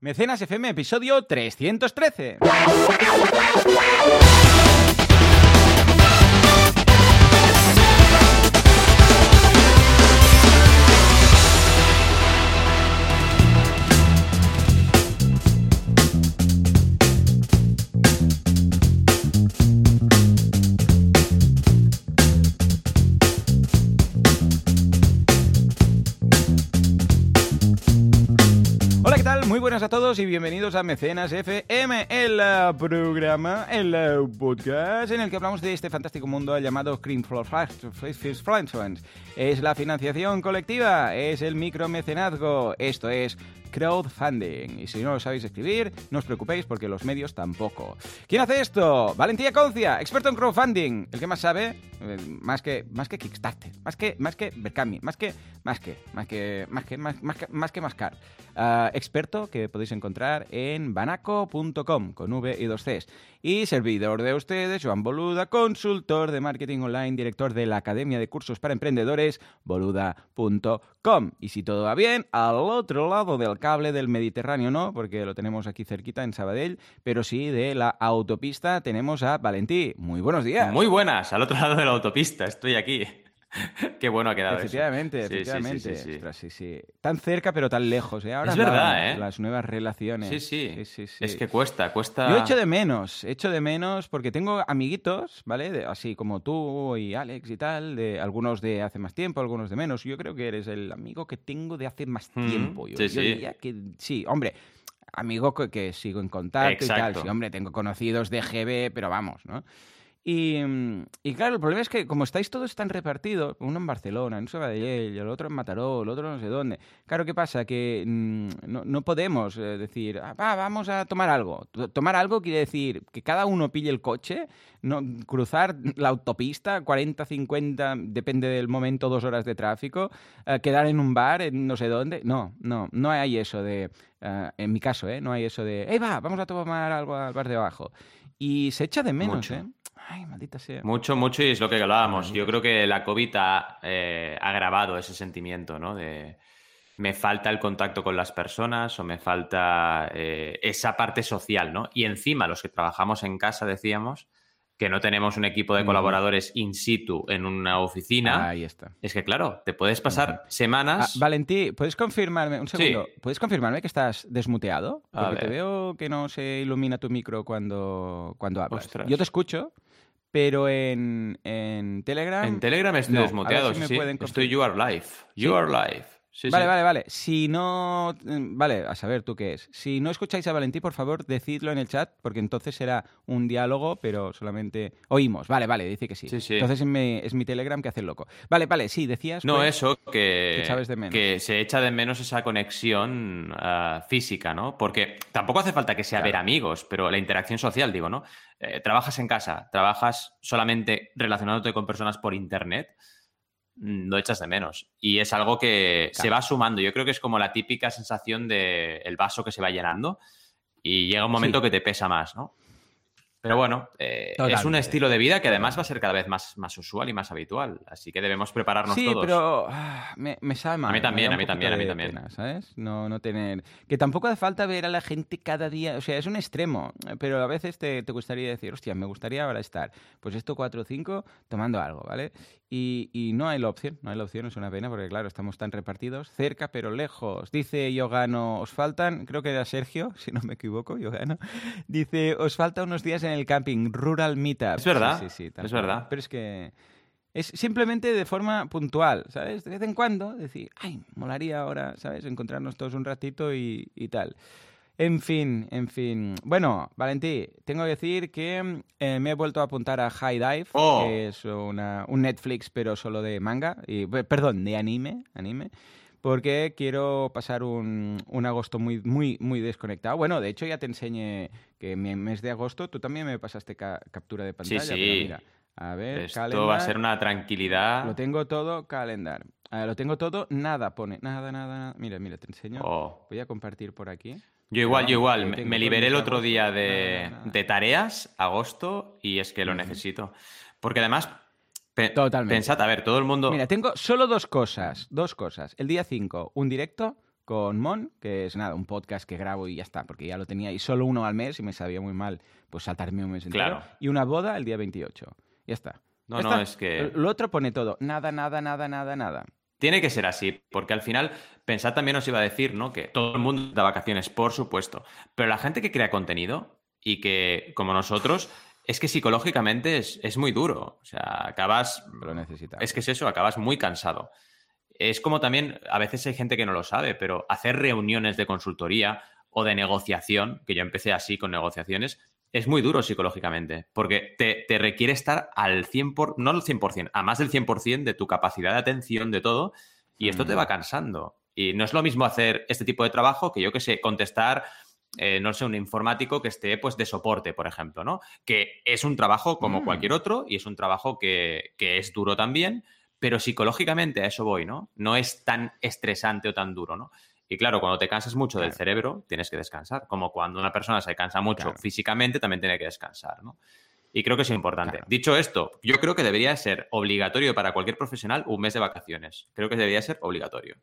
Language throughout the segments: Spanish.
Mecenas FM, episodio 313. Buenas a todos y bienvenidos a Mecenas FM, el eh, programa, el eh, podcast en el que hablamos de este fantástico mundo llamado Cream Influence. Es la financiación colectiva, es el micromecenazgo, esto es crowdfunding. Y si no lo sabéis escribir, no os preocupéis porque los medios tampoco. ¿Quién hace esto? Valentía Concia, experto en crowdfunding. El que más sabe, eh, más que más que Kickstarter, más que más que Berkami, más que más que más que más que más, que más que Mascar. Ah, experto que podéis encontrar en banaco.com con V y dos Cs. Y servidor de ustedes, Joan Boluda, consultor de marketing online, director de la Academia de Cursos para Emprendedores, boluda.com. Y si todo va bien, al otro lado del cable del Mediterráneo no, porque lo tenemos aquí cerquita en Sabadell, pero sí de la autopista tenemos a Valentí. Muy buenos días. Muy buenas, al otro lado de la autopista, estoy aquí. Qué bueno ha quedado Efectivamente, eso. Sí, efectivamente. Sí, sí, Ostras. Tan cerca pero tan lejos. ¿eh? Ahora Es verdad, ¿eh? Las nuevas relaciones. Sí, sí. sí. Es que cuesta, cuesta. Yo echo de menos, echo de menos porque tengo amiguitos, ¿vale? De- así como tú y Alex y tal, de algunos de hace más tiempo, algunos de menos. Yo creo que eres el amigo que tengo de hace más Mm, tiempo. Yo, sí, yo sí. diría que sí, hombre. Amigo que, que sigo en contacto y tal. Exacto. Sí, hombre, tengo conocidos de GB, pero vamos, ¿no? Y, mm, y claro, el problema es que como estáis todos tan repartidos, uno en Barcelona, en Sabadell, el otro en Mataró, el otro no sé dónde. Claro, ¿qué pasa? Que mm, no, no podemos eh, decir, "Ah, va, vamos a tomar algo. Tomar algo quiere decir que cada uno pille el coche, no, cruzar la autopista, 40, 50, depende del momento, dos horas de tráfico, eh, quedar en un bar, en no sé dónde. No, no, no hay eso de, eh, en mi caso, ¿eh? No hay eso de, ¡eh, va, vamos a tomar algo al bar de abajo! Y se echa de menos, Mucho. ¿eh? Ay, maldita sea. Mucho, mucho, y es lo que hablábamos. Yo creo que la COVID ha eh, agravado ese sentimiento, ¿no? De me falta el contacto con las personas o me falta eh, esa parte social, ¿no? Y encima, los que trabajamos en casa, decíamos que no tenemos un equipo de colaboradores in situ en una oficina. Ahí está. Es que, claro, te puedes pasar semanas. Ah, Valentí, ¿puedes confirmarme, un segundo, ¿puedes confirmarme que estás desmuteado? Porque te veo que no se ilumina tu micro cuando, cuando hablas. Ostras. Yo te escucho, pero en, en Telegram... En Telegram estoy no, desmuteado, si sí, Estoy. You Are Live. You ¿Sí? Are Live. Sí, vale, sí. vale, vale. Si no... mm, Vale, a saber tú qué es. Si no escucháis a Valentí, por favor, decidlo en el chat, porque entonces será un diálogo, pero solamente oímos. Vale, vale, dice que sí. Entonces es mi, es mi Telegram que hace el loco. Vale, vale, sí, decías... No, pues, eso, que, de menos. que se echa de menos esa conexión ah, física, ¿no? Porque tampoco hace falta que sea ver amigos, pero la interacción social, digo, ¿no? Eh, trabajas en casa, trabajas solamente relacionándote con personas por internet, lo echas de menos. Y es algo que se va sumando. Yo creo que es como la típica sensación de el vaso que se va llenando y llega un momento Sí. que te pesa más, ¿no? Pero bueno, eh, es un estilo de vida que además va a ser cada vez más, más usual y más habitual. Así que debemos prepararnos Sí, todos. pero ah, me, me sabe mal. A mí también, a mí también, a mí también. pena, ¿sabes? No, no tener... Que tampoco hace falta ver a la gente cada día, o sea, es un extremo, pero a veces te, te gustaría decir, hostia, me gustaría ahora estar, pues esto 4 o 5 tomando algo, ¿vale? Y, y no hay la opción, no hay la opción, es una pena, porque claro, estamos tan repartidos, cerca pero lejos. Dice Yogano, os faltan, creo que era Sergio, si no me equivoco, Yogano, dice, os falta unos días en el camping, Rural Meetup. Es verdad, Sí, sí, sí, tal es verdad. Pero es que... Es simplemente de forma puntual, ¿sabes? De vez en cuando decir, ay, molaría ahora, ¿sabes? Encontrarnos todos un ratito y, y tal. En fin, en fin. Bueno, Valentí, tengo que decir que eh, me he vuelto a apuntar a High Dive, Oh. que es una, un Netflix, pero solo de manga, y, pe- perdón, de anime, anime, porque quiero pasar un, un agosto muy, muy, muy desconectado. Bueno, de hecho ya te enseñé que en mi mes de agosto tú también me pasaste ca- captura de pantalla. sí. pero mira, a ver, Esto calendar. va a ser una tranquilidad. Lo tengo todo calendar. Ah, lo tengo todo, nada pone. Nada, nada, nada. Mira, mira, te enseño. Oh. Voy a compartir por aquí. Yo igual, yo igual. Me, liberé el otro día de, tareas, agosto, y es que lo necesito. Porque además, pe- Totalmente. pensad, a ver, todo el mundo... Mira, tengo solo dos cosas. Dos cosas. El día 5, un directo con Mon, que es nada, un podcast que grabo y ya está, porque ya lo tenía, y solo uno al mes y me sabía muy mal, pues saltarme un mes entero. Claro. Y una boda el día 28. Ya está. No, Ya no, está. es que- Lo otro pone todo. Nada, nada, nada, nada, nada. Tiene que ser así, porque al final, pensad también os iba a decir, ¿no? Que todo el mundo da vacaciones, por supuesto. Pero la gente que crea contenido y que, como nosotros, es que psicológicamente es, es muy duro. O sea, acabas. Lo necesita. Es que es eso, acabas muy cansado. Es como también, a veces hay gente que no lo sabe, pero hacer reuniones de consultoría o de negociación, que yo empecé así con negociaciones, es muy duro psicológicamente, porque te, te requiere estar al 100%, por, no al 100%, a más del 100% de tu capacidad de atención, de todo, y esto te Mm. va cansando. Y no es lo mismo hacer este tipo de trabajo que yo que sé, contestar, eh, no sé, un informático que esté pues de soporte, por ejemplo, ¿no? Que es un trabajo como Mm. cualquier otro y es un trabajo que, que es duro también, pero psicológicamente a eso voy, ¿no? No es tan estresante o tan duro, ¿no? Y claro, cuando te cansas mucho del cerebro, tienes que descansar. Como cuando una persona se cansa mucho Claro. físicamente, también tiene que descansar, ¿no? Y creo que es importante. Claro. Dicho esto, yo creo que debería ser obligatorio para cualquier profesional un mes de vacaciones. Creo que debería ser obligatorio.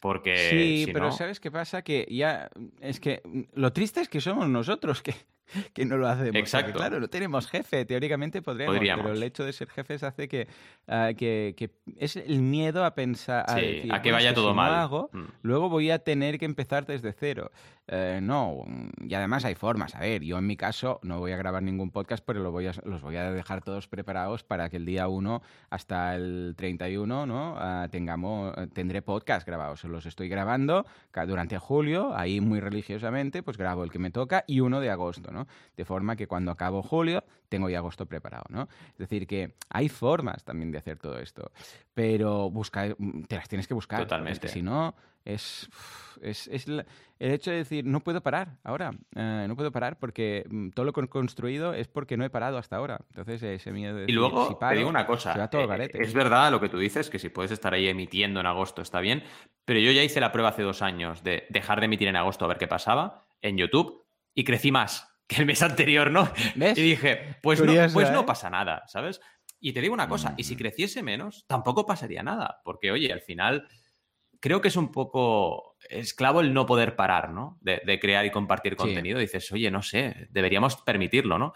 Porque Sí, si pero no- ¿sabes qué pasa? Que ya. Es que mm, lo triste es que somos nosotros que, que no lo hacemos. porque, Exacto. claro, no tenemos jefe. Teóricamente podríamos, Podríamos. pero el hecho de ser jefes hace que, ah, que, que es el miedo a pensar. A, Sí, decir, a que "Bueno, es vaya todo si mal". No hago, Mm. luego voy a tener que empezar desde cero. Eh, no, y además hay formas. A ver, yo en mi caso no voy a grabar ningún podcast, pero lo voy a- los voy a dejar todos preparados para que el día 1 hasta el 31 ¿no? Ah, tengamos, tendré podcast grabados. Los estoy grabando durante julio, ahí muy religiosamente, pues grabo el que me toca y uno de agosto, ¿no? De forma que cuando acabo julio tengo ya agosto preparado, ¿no? Es decir, que hay formas también de hacer todo esto, pero busca, te las tienes que buscar. Totalmente. si no, es, es, es el hecho de decir, no puedo parar ahora, eh, no puedo parar porque mm, todo lo que he construido es porque no he parado hasta ahora. Entonces, ese miedo de Y decir, luego si te digo una se cosa, va todo al eh, es verdad lo que tú dices, que si puedes estar ahí emitiendo en agosto está bien, pero yo ya hice la prueba hace dos años de dejar de emitir en agosto a ver qué pasaba en YouTube y crecí más que el mes anterior, ¿no? ¿Ves? Y dije, pues, no, pues no ¿eh? pasa nada, ¿sabes? Y te digo una cosa, y si Mm. creciese menos, tampoco pasaría nada, porque oye, al final creo que es un poco esclavo el no poder parar, ¿no? De, de crear y compartir Sí. contenido. Dices, oye, no sé, deberíamos permitirlo, ¿no?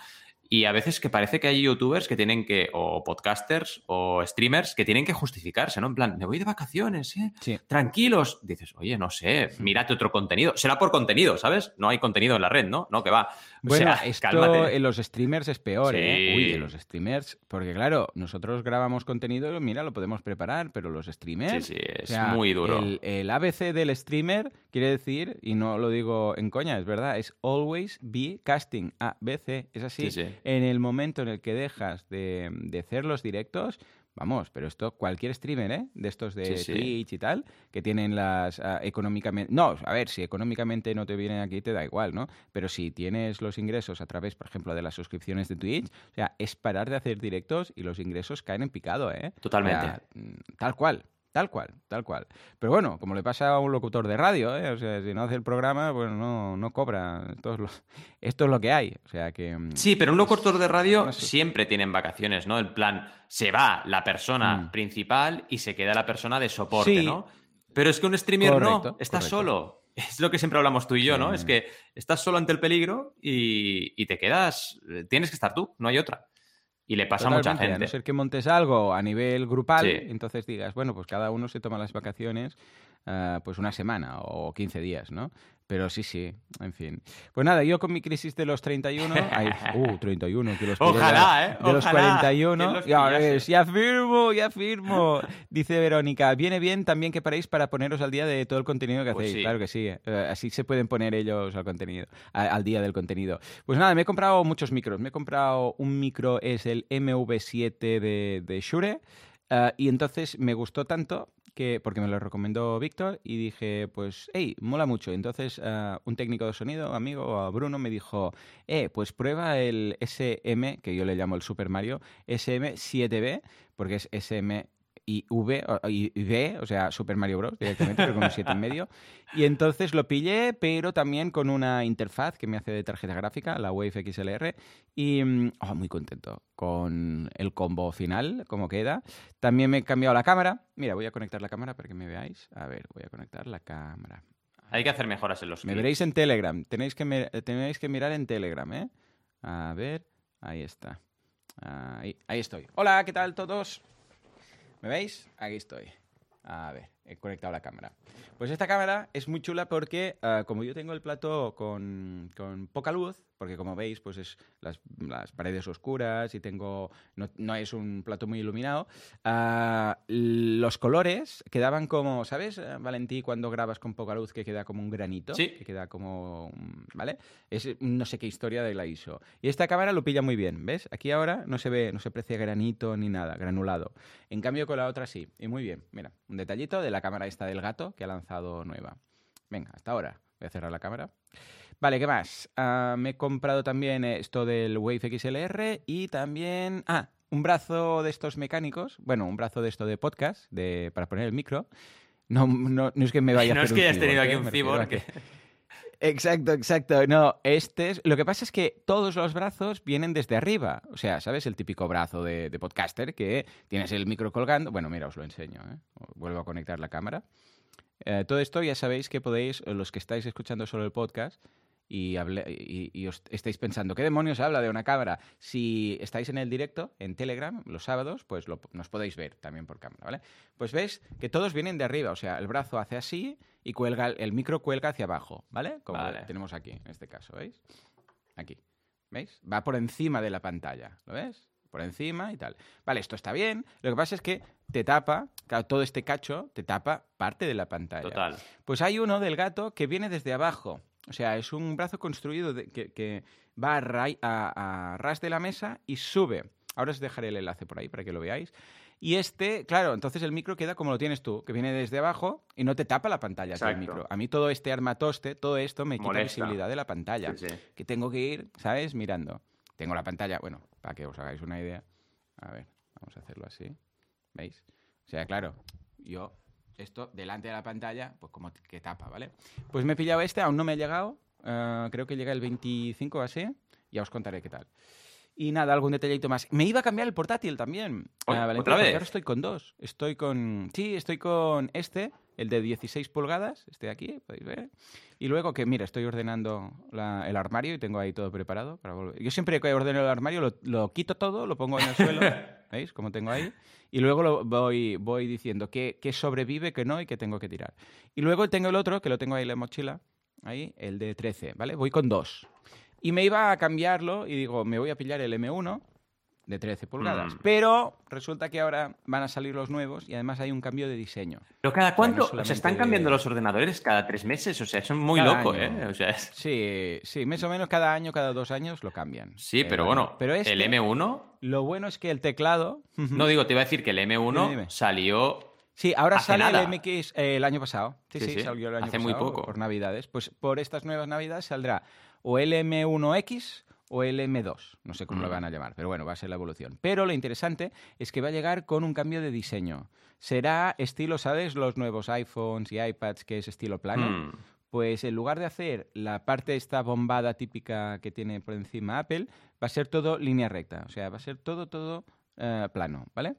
Y a veces que parece que hay youtubers que tienen que, o podcasters o streamers que tienen que justificarse, ¿no? En plan, me voy de vacaciones, ¿eh? Sí. Tranquilos. Dices, oye, no sé, mírate otro contenido. Será por contenido, ¿sabes? No hay contenido en la red, ¿no? No, que va. O Bueno, sea, esto cálmate. en los streamers es peor, ¿eh? Uy, en los streamers, porque claro, nosotros grabamos contenido, mira, lo podemos preparar, pero los streamers... Sí, sí, es o sea, muy duro. El, el ABC del streamer quiere decir, y no lo digo en coña, es verdad, es always be casting, ABC, es así. Sí, sí. En el momento en el que dejas de, de hacer los directos, vamos, pero esto cualquier streamer, ¿eh? De estos de Sí, sí. Twitch y tal, que tienen las ah, económicamente... No, a ver, si económicamente no te vienen aquí te da igual, ¿no? Pero si tienes los ingresos a través, por ejemplo, de las suscripciones de Twitch, o sea, es parar de hacer directos y los ingresos caen en picado, ¿eh? Totalmente. O sea, mm, tal cual. Tal cual, tal cual. Pero bueno, como le pasa a un locutor de radio, ¿eh? o sea, si no hace el programa, pues no, no cobra. Esto es, lo, esto es lo que hay. O sea que. mm, Sí, pero un locutor de radio no sé. siempre tienen vacaciones, ¿no? En plan, se va la persona Mm. principal y se queda la persona de soporte, Sí. ¿no? Pero es que un streamer no, correcto. solo. Es lo que siempre hablamos tú y yo, Sí. ¿no? Es que estás solo ante el peligro y, y te quedas, tienes que estar tú, no hay otra. Y le pasa a mucha Totalmente, A gente. no ser que montes algo a nivel grupal, Sí. entonces digas, bueno, pues cada uno se toma las vacaciones ah, pues una semana o 15 días, ¿no? Pero sí, sí, en fin. Pues nada, yo con mi crisis de los 31, ay, uh, 31, que los Ojalá, ¿eh? De los Ojalá, 41, que los ya ya firmo, ya firmo. Dice Verónica, viene bien también que paréis para poneros al día de todo el contenido que Pues hacéis. sí. Claro que sí, eh, así se pueden poner ellos al contenido, al día del contenido. Pues nada, me he comprado muchos micros. Me he comprado un micro, es el MV7 de, de Shure. eh, y entonces me gustó tanto que, porque me lo recomendó Víctor, y dije, pues, hey, mola mucho. Entonces, eh, un técnico de sonido, amigo Bruno, me dijo, eh, pues prueba el SM, que yo le llamo el Super Mario, SM7B, porque es SM y V, y V, o sea, Super Mario Bros. directamente, pero con un 7 en medio. Y entonces lo pillé, pero también con una interfaz que me hace de tarjeta gráfica, la Wave XLR, y mm, oh, muy contento con el combo final, como queda. También me he cambiado la cámara. Mira, voy a conectar la cámara para que me veáis. A ver, voy a conectar la cámara. Hay que hacer mejoras en los Me veréis en Telegram. Tenéis que, tenéis que mirar en Telegram, ¿eh? A ver, ahí está. Ahí, ahí estoy. Hola, ¿qué tal todos? ¿Me veis? Aquí estoy. A ver, he conectado la cámara. Pues esta cámara es muy chula porque, ah, como yo tengo el plato con, con, poca luz, porque como veis, pues es las, las paredes oscuras y tengo no, no es un plato muy iluminado, uh, los colores quedaban como, ¿sabes, eh, Valentí, cuando grabas con poca luz que queda como un granito? Sí. Que queda como, ¿vale? Es no sé qué historia de la ISO. Y esta cámara lo pilla muy bien, ¿ves? Aquí ahora no se ve, no se aprecia granito ni nada, granulado. En cambio con la otra sí, y muy bien. Mira, un detallito de la cámara esta del gato que ha lanzado nueva. Venga, hasta ahora. Voy a cerrar la cámara. Vale, ¿qué más? Uh, me he comprado también esto del Wave XLR y también... Ah, un brazo de estos mecánicos. Bueno, un brazo de esto de podcast de, para poner el micro. No, no, no es que me vaya a No es que hayas tenido aquí un cyborg. Exacto, exacto. No, este es. Lo que pasa es que todos los brazos vienen desde arriba. O sea, ¿sabes? El típico brazo de, de podcaster que tienes el micro colgando. Bueno, mira, os lo enseño. ¿eh? Vuelvo a conectar la cámara. Eh, todo esto ya sabéis que podéis, los que estáis escuchando solo el podcast, y, hable, y, y, os estáis pensando, ¿qué demonios habla de una cámara? Si estáis en el directo, en Telegram, los sábados, pues lo, nos podéis ver también por cámara, ¿vale? Pues veis que todos vienen de arriba, o sea, el brazo hace así y cuelga, el micro cuelga hacia abajo, ¿vale? Como Vale. tenemos aquí, en este caso, ¿veis? Aquí, ¿veis? Va por encima de la pantalla, ¿lo ves? Por encima y tal. Vale, esto está bien. Lo que pasa es que te tapa, claro, todo este cacho te tapa parte de la pantalla. Total. Pues hay uno del gato que viene desde abajo. O sea, es un brazo construido de- que, que va a, rai- a- a ras de la mesa y sube. Ahora os dejaré el enlace por ahí para que lo veáis. Y este, claro, entonces el micro queda como lo tienes tú, que viene desde abajo y no te tapa la pantalla Exacto. micro. A mí todo este armatoste, todo esto me quita Molesta. visibilidad de la pantalla. Sí, sí. Que tengo que ir, ¿sabes? Mirando. Tengo la pantalla, bueno, para que os hagáis una idea. A ver, vamos a hacerlo así. ¿Veis? O sea, claro, yo esto delante de la pantalla, pues como que tapa, ¿vale? Pues me he pillado este, aún no me ha llegado. eh, creo que llega el 25 o así. Ya os contaré qué tal. Y nada, algún detallito más. Me iba a cambiar el portátil también. Oye, ah, Valentín, ¿otra vez? Ahora estoy con dos. Estoy con. Sí, estoy con este, el de 16 pulgadas, este de aquí, podéis ver. Y luego que, mira, estoy ordenando la- el armario y tengo ahí todo preparado para volver. Yo siempre que ordeno el armario lo, lo quito todo, lo pongo en el suelo, ¿veis? Como tengo ahí. Y luego lo voy, voy diciendo qué, qué sobrevive, qué no y qué tengo que tirar. Y luego tengo el otro, que lo tengo ahí en la mochila, ahí, el de 13, ¿vale? Voy con dos. Y me iba a cambiarlo y digo, me voy a pillar el M1 de 13 pulgadas. Mm. Pero resulta que ahora van a salir los nuevos y además hay un cambio de diseño. Pero cada cuánto, o sea, solamente están de- cambiando los ordenadores cada tres meses, o sea, es muy Cada loco, año. ¿eh? O sea, es- Sí, sí, más o menos cada año, cada dos años lo cambian. sí, Eh, pero bueno, pero este, el M1, Lo bueno es que el teclado... no digo, te iba a decir que el M1 Dime, dime. salió Sí, ahora Hace sale nada. el MX eh, el año pasado. Sí, Sí, sí, sí, salió el año hace pasado. muy poco. Por Navidades. Pues por estas nuevas Navidades saldrá o el M1X o el M2. No sé cómo lo Mm. van a llamar, pero bueno, va a ser la evolución. Pero lo interesante es que va a llegar con un cambio de diseño. Será estilo, ¿sabes? Los nuevos iPhones y iPads, que es estilo plano. Hmm, Pues en lugar de hacer la parte esta bombada típica que tiene por encima Apple, va a ser todo línea recta. O sea, va a ser todo, todo eh, plano, ¿vale?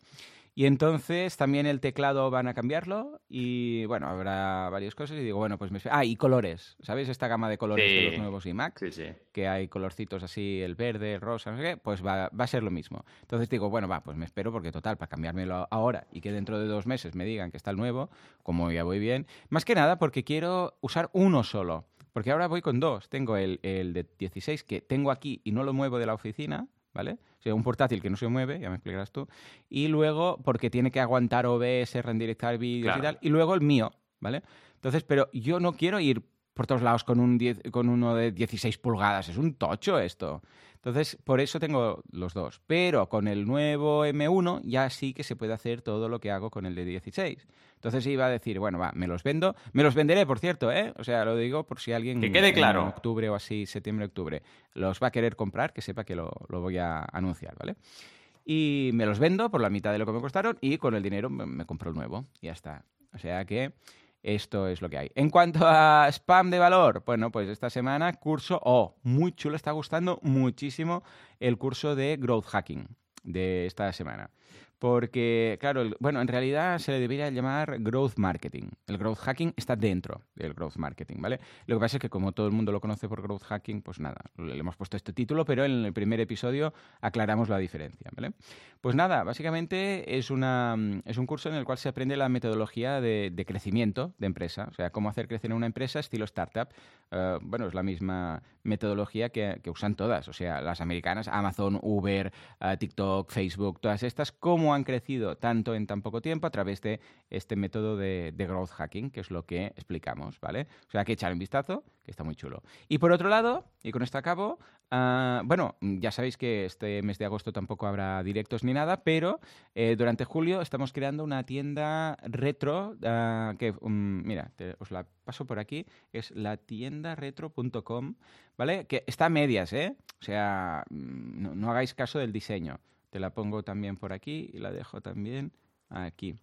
Y entonces también el teclado van a cambiarlo y bueno, habrá varias cosas y digo, bueno, pues me... Ah, y colores, ¿sabéis esta gama de colores de los nuevos iMac? sí, sí. que hay colorcitos así, el verde, el rosa, no sé qué, pues va, va a ser lo mismo. Entonces digo, bueno, va, pues me espero porque total, para cambiármelo ahora y que dentro de dos meses me digan que está el nuevo, como ya voy bien, más que nada porque quiero usar uno solo, porque ahora voy con dos. Tengo el, el de 16 que tengo aquí y no lo muevo de la oficina, ¿vale? O sea, un portátil que no se mueve, ya me explicarás tú. Y luego porque tiene que aguantar OBS, renderizar vídeos y Claro. tal. Y luego el mío, ¿vale? Entonces, pero yo no quiero ir por todos lados con, un 10 con uno de 16 pulgadas. Es un tocho esto. Entonces, por eso tengo los dos. Pero con el nuevo M1 ya sí que se puede hacer todo lo que hago con el de 16. Entonces iba a decir, bueno, va, me los vendo. Me los venderé, por cierto, ¿eh? O sea, lo digo por si alguien Que quede en claro. octubre o así, septiembre, octubre, los va a querer comprar, que sepa que lo, lo voy a anunciar, ¿vale? y me los vendo por la mitad de lo que me costaron y con el dinero me, me compro el nuevo. Y ya está. O sea que esto es lo que hay. En cuanto a spam de valor, bueno, pues esta semana curso, oh, muy chulo, está gustando muchísimo el curso de growth hacking de esta semana. Porque, claro, bueno, en realidad se le debería llamar growth marketing. El growth hacking está dentro del growth marketing, ¿vale? Lo que pasa es que como todo el mundo lo conoce por growth hacking, pues nada, le hemos puesto este título, pero en el primer episodio aclaramos la diferencia, ¿vale? Pues nada, básicamente es, una, es un curso en el cual se aprende la metodología de, crecimiento de empresa, o sea, cómo hacer crecer una empresa estilo startup. Eh, bueno, es la misma metodología que, usan todas, o sea, las americanas, Amazon, Uber, eh, TikTok, Facebook, todas estas, cómo han crecido tanto en tan poco tiempo a través de este método de, growth hacking, que es lo que explicamos, ¿vale? O sea, que echar un vistazo, que está muy chulo. Y por otro lado, y con esto acabo, ah, bueno, ya sabéis que este mes de agosto tampoco habrá directos ni nada, pero eh, durante julio estamos creando una tienda retro ah, que, mm, mira, os la paso por aquí, es la retro.com, ¿vale? Que está a medias, ¿eh? O sea, mm, no hagáis caso del diseño. Te la pongo también por aquí y la dejo también aquí.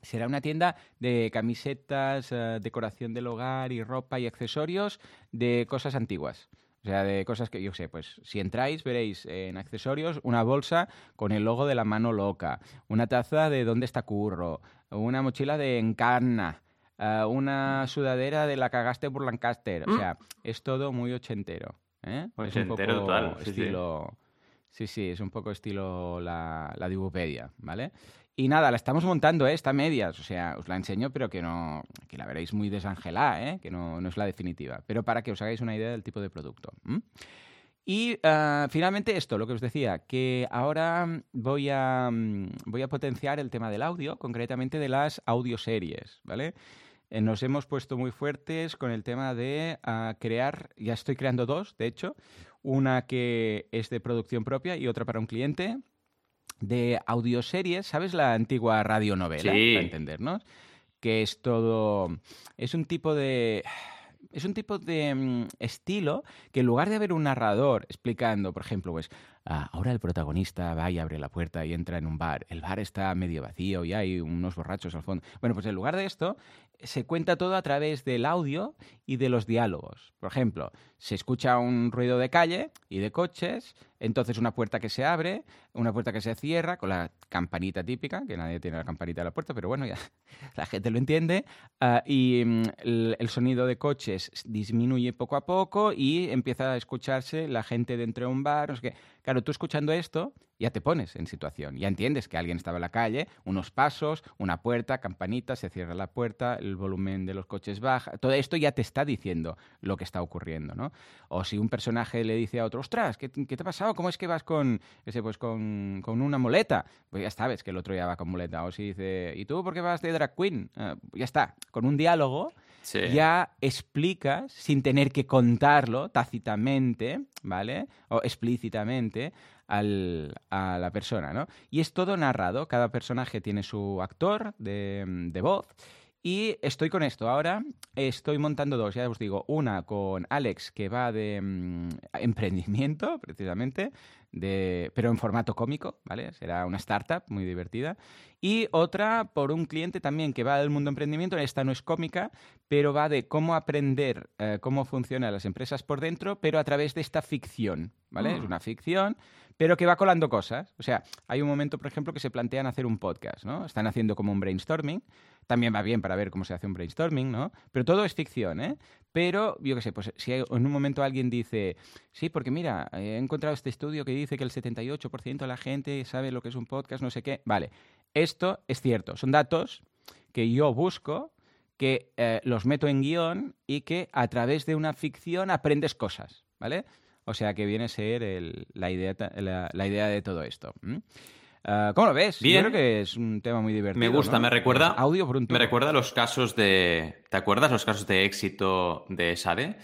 Será una tienda de camisetas, eh, decoración del hogar y ropa y accesorios de cosas antiguas. O sea, de cosas que yo sé, pues si entráis veréis en accesorios una bolsa con el logo de la mano loca, una taza de dónde está curro, una mochila de encarna, eh, una sudadera de la cagaste por Lancaster. O mm. sea, es todo muy ochentero. ¿eh? Ochentero es un total. Estilo, Sí, sí, es un poco estilo la, la Dibupedia, ¿vale? Y nada, la estamos montando, ¿eh? está medias, o sea, os la enseño, pero que no, que la veréis muy desangelada, ¿eh? que no, no, es la definitiva, pero para que os hagáis una idea del tipo de producto. Y ah, finalmente esto, lo que os decía, que ahora voy a, mm, voy a potenciar el tema del audio, concretamente de las audioseries, ¿vale? Eh, nos hemos puesto muy fuertes con el tema de ah, crear, ya estoy creando dos, de hecho, una que es de producción propia y otra para un cliente, de audioseries, ¿sabes la antigua radionovela? Sí. Para entendernos. Que es todo. Es un tipo de. Es un tipo de mm, estilo que en lugar de haber un narrador explicando, por ejemplo, pues ah, ahora el protagonista va y abre la puerta y entra en un bar, el bar está medio vacío y hay unos borrachos al fondo. Bueno, pues en lugar de esto, se cuenta todo a través del audio y de los diálogos. Por ejemplo, se escucha un ruido de calle y de coches, entonces una puerta que se abre, una puerta que se cierra con la campanita típica, que nadie tiene la campanita de la puerta, pero bueno, ya la gente lo entiende, ah, y mm, el, sonido de coches disminuye poco a poco y empieza a escucharse la gente dentro de un bar. No Claro, tú escuchando esto ya te pones en situación, ya entiendes que alguien estaba en la calle, unos pasos, una puerta, campanita, se cierra la puerta, el volumen de los coches baja, todo esto ya te está diciendo lo que está ocurriendo, ¿no? O si un personaje le dice a otro, ostras, ¿qué, te ha pasado? ¿Cómo es que vas con, pues con, una muleta? Pues ya sabes que el otro ya va con muleta. O si dice, ¿y tú por qué vas de drag queen? Ah, ya está, con un diálogo ya explicas, sin tener que contarlo tácitamente, ¿vale? O explícitamente, al, a la persona, ¿no? Y es todo narrado, cada personaje tiene su actor de, de voz. Y estoy con esto. Ahora estoy montando dos, ya os digo. Una con Alex, que va de mm, emprendimiento, precisamente, de, pero en formato cómico, ¿vale? Será una startup muy divertida. Y otra por un cliente también que va del mundo emprendimiento. Esta no es cómica, pero va de cómo aprender eh, cómo funcionan las empresas por dentro, pero a través de esta ficción, ¿vale? Es mm. una ficción, pero que va colando cosas. O sea, hay un momento, por ejemplo, que se plantean hacer un podcast, ¿no? Están haciendo como un brainstorming. También va bien para ver cómo se hace un brainstorming, ¿no? Pero todo es ficción, ¿eh? Pero, yo qué sé, pues si en un momento alguien dice, sí, porque mira, he encontrado este estudio que dice que el 78% de la gente sabe lo que es un podcast, no sé qué. Vale, esto es cierto, son datos que yo busco, que eh, los meto en guion y que a través de una ficción aprendes cosas, ¿vale? O sea que viene a ser la, idea, la, idea de todo esto. Ah, ¿Cómo lo ves? Bien. Yo creo que es un tema muy divertido. Me gusta, me recuerda. Audio por un Me recuerda los casos de. ¿Te acuerdas los casos de éxito de Sade?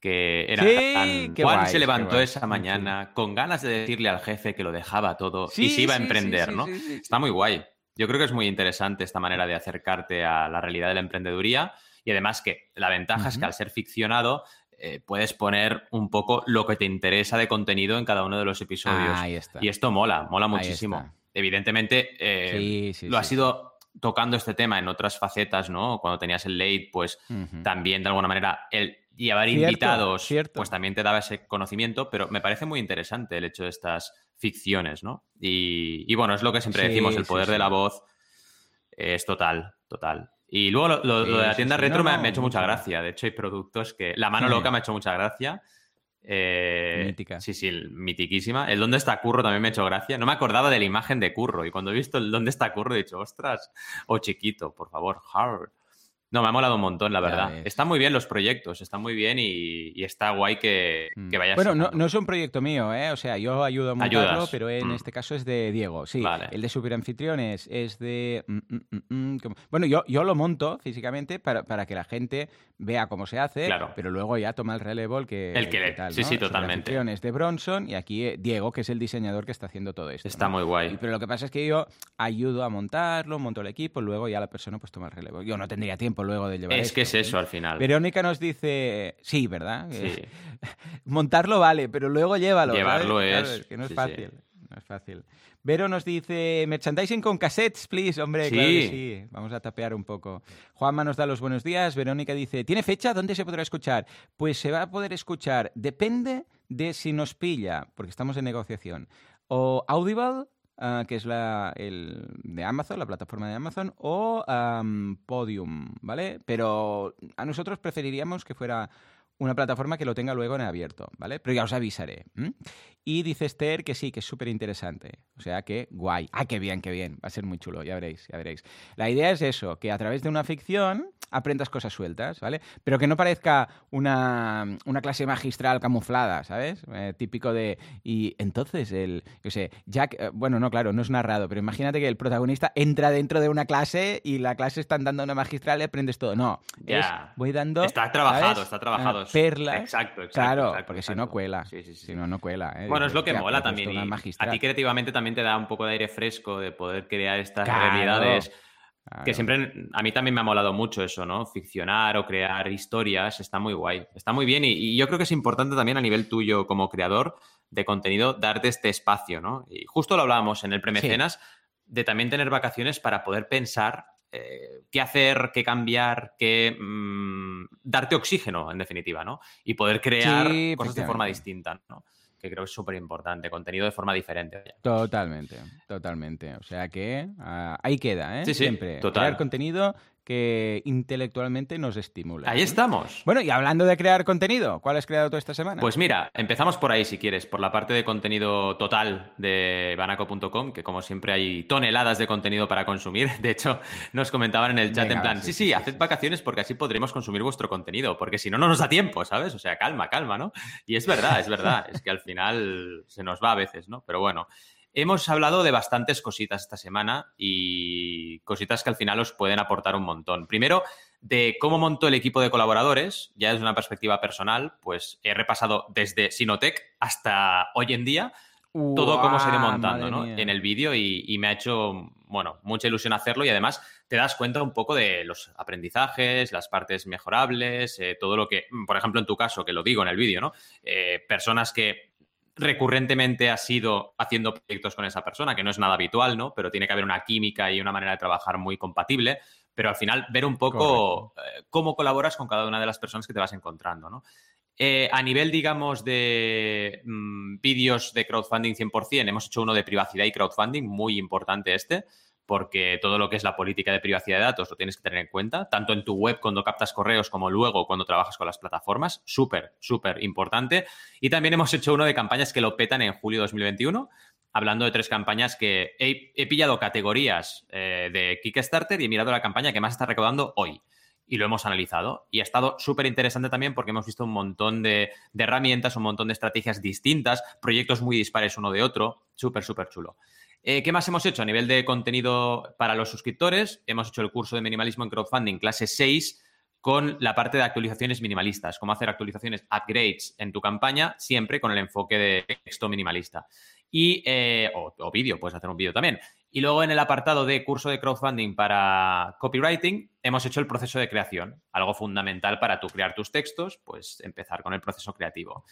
Que era tan. Juan se levantó esa mañana con ganas de decirle al jefe que lo dejaba todo y se iba a emprender, ¿no? Está muy guay. Yo creo que es muy interesante esta manera de acercarte a la realidad de la emprendeduría y además que la ventaja es que al ser ficcionado eh, puedes poner un poco lo que te interesa de contenido en cada uno de los episodios. ahí está. Y esto mola, mola muchísimo. Evidentemente, eh, lo ha sido tocando este tema en otras facetas, ¿no? Cuando tenías el late, pues también de alguna manera el llevar invitados, pues también te daba ese conocimiento, pero me parece muy interesante el hecho de estas ficciones, ¿no? Y, bueno, es lo que siempre decimos, el poder de la voz es total, total. Y luego lo, de la tienda retro me, ha hecho mucha gracia. De hecho, hay productos que. La mano loca me ha hecho mucha gracia. Eh, Mítica. Sí, sí, mitiquísima. El dónde está Curro también me ha hecho gracia. No me acordaba de la imagen de Curro. Y cuando he visto el dónde está Curro he dicho, ostras, o chiquito, por favor, hard. No, me ha molado un montón, la verdad. Están muy bien los proyectos, están muy bien y, está guay que, mm. que vayas. Bueno, no, es un proyecto mío, ¿eh? O sea, yo ayudo a montarlo, pero en mm. este caso es de Diego. Sí, el de Superanfitriones es de. Mm, bueno, yo, yo lo monto físicamente para, para, que la gente vea cómo se hace, claro. pero luego ya toma el relevo el que. El que, tal, Sí, sí, totalmente. es de Bronson y aquí eh, Diego, que es el diseñador que está haciendo todo esto. Está muy guay. pero lo que pasa es que yo ayudo a montarlo, monto el equipo, luego ya la persona pues toma el relevo. Yo no tendría tiempo luego de llevar. Es que es eso al final. Verónica nos dice, sí, ¿verdad? Sí. Montarlo vale, pero luego llévalo. Llevarlo es. que no es fácil. No es fácil. Vero nos dice, merchandising con cassettes, please. Hombre, sí. claro que sí. Vamos a tapear un poco. Juanma nos da los buenos días. Verónica dice, ¿tiene fecha? ¿Dónde se podrá escuchar? Pues se va a poder escuchar, depende de si nos pilla, porque estamos en negociación, o Audible Ah, que es la el, de Amazon, la plataforma de Amazon, o Podium, ¿vale? Pero a nosotros preferiríamos que fuera una plataforma que lo tenga luego en abierto, ¿vale? Pero ya os avisaré. Y dice Esther que sí, que es súper interesante. O sea que guay. Ah, qué bien, qué bien. Va a ser muy chulo, ya veréis, ya veréis. La idea es eso, que a través de una ficción aprendas cosas sueltas, ¿vale? Pero que no parezca una, clase magistral camuflada, ¿sabes? Eh, típico de... Y entonces el, yo sé, Jack, eh, bueno, no, claro, no es narrado, pero imagínate que el protagonista entra dentro de una clase y la clase están dando una magistral y aprendes todo. No, voy dando... Está trabajado, está trabajado. Perlas. Exacto, exacto. Claro, porque si no cuela. Si no, no cuela. ¿eh? Bueno, es lo que mola también. a ti creativamente también te da un poco de aire fresco de poder crear estas realidades. Que siempre, a mí también me ha molado mucho eso, ¿no? Ficcionar o crear historias, está muy guay, está muy bien y, yo creo que es importante también a nivel tuyo como creador de contenido darte este espacio, ¿no? Y justo lo hablábamos en el premecenas, de también tener vacaciones para poder pensar eh, qué hacer, qué cambiar, qué mm, darte oxígeno, en definitiva, ¿no? Y poder crear cosas de forma distinta, ¿no? Que creo que es súper importante, contenido de forma diferente. Totalmente, totalmente. O sea que ah, ahí queda, ¿eh? Sí, Siempre. Total. Crear contenido que intelectualmente nos estimula. Ahí estamos. Bueno, y hablando de crear contenido, ¿cuál has creado tú esta semana? Pues mira, empezamos por ahí si quieres, por la parte de contenido total de banaco.com, que como siempre hay toneladas de contenido para consumir. De hecho, nos comentaban en el chat en plan, sí, sí, haced vacaciones porque así podremos consumir vuestro contenido, porque si no, no nos da tiempo, ¿sabes? O sea, calma, calma, ¿no? Y es verdad, es verdad, es que al final se nos va a veces, ¿no? Pero bueno. Hemos hablado de bastantes cositas esta semana y cositas que al final os pueden aportar un montón. Primero, de cómo montó el equipo de colaboradores, ya desde una perspectiva personal, pues he repasado desde Sinotec hasta hoy en día todo cómo se ha ido montando en el vídeo y, me ha hecho, bueno, mucha ilusión hacerlo y además te das cuenta un poco de los aprendizajes, las partes mejorables, eh, todo lo que, por ejemplo, en tu caso, que lo digo en el vídeo, ¿no? Eh, personas que recurrentemente has ido haciendo proyectos con esa persona, que no es nada habitual, ¿no? Pero tiene que haber una química y una manera de trabajar muy compatible. Pero al final, ver un poco eh, cómo colaboras con cada una de las personas que te vas encontrando, ¿no? Eh, a nivel, digamos, de mm, vídeos de crowdfunding 100%, hemos hecho uno de privacidad y crowdfunding, muy importante este porque todo lo que es la política de privacidad de datos lo tienes que tener en cuenta, tanto en tu web cuando captas correos como luego cuando trabajas con las plataformas. Súper, súper importante. Y también hemos hecho uno de campañas que lo petan en julio de 2021, hablando de tres campañas que he, pillado categorías eh, de Kickstarter y he mirado la campaña que más está recaudando hoy y lo hemos analizado. Y ha estado súper interesante también porque hemos visto un montón de, de, herramientas, un montón de estrategias distintas, proyectos muy dispares uno de otro. Súper, súper chulo. Eh, ¿Qué más hemos hecho a nivel de contenido para los suscriptores? Hemos hecho el curso de minimalismo en crowdfunding, clase 6, con la parte de actualizaciones minimalistas, cómo hacer actualizaciones, upgrades en tu campaña, siempre con el enfoque de texto minimalista. Y, eh, o, vídeo, puedes hacer un vídeo también. Y luego en el apartado de curso de crowdfunding para copywriting, hemos hecho el proceso de creación, algo fundamental para tú crear tus textos, pues empezar con el proceso creativo.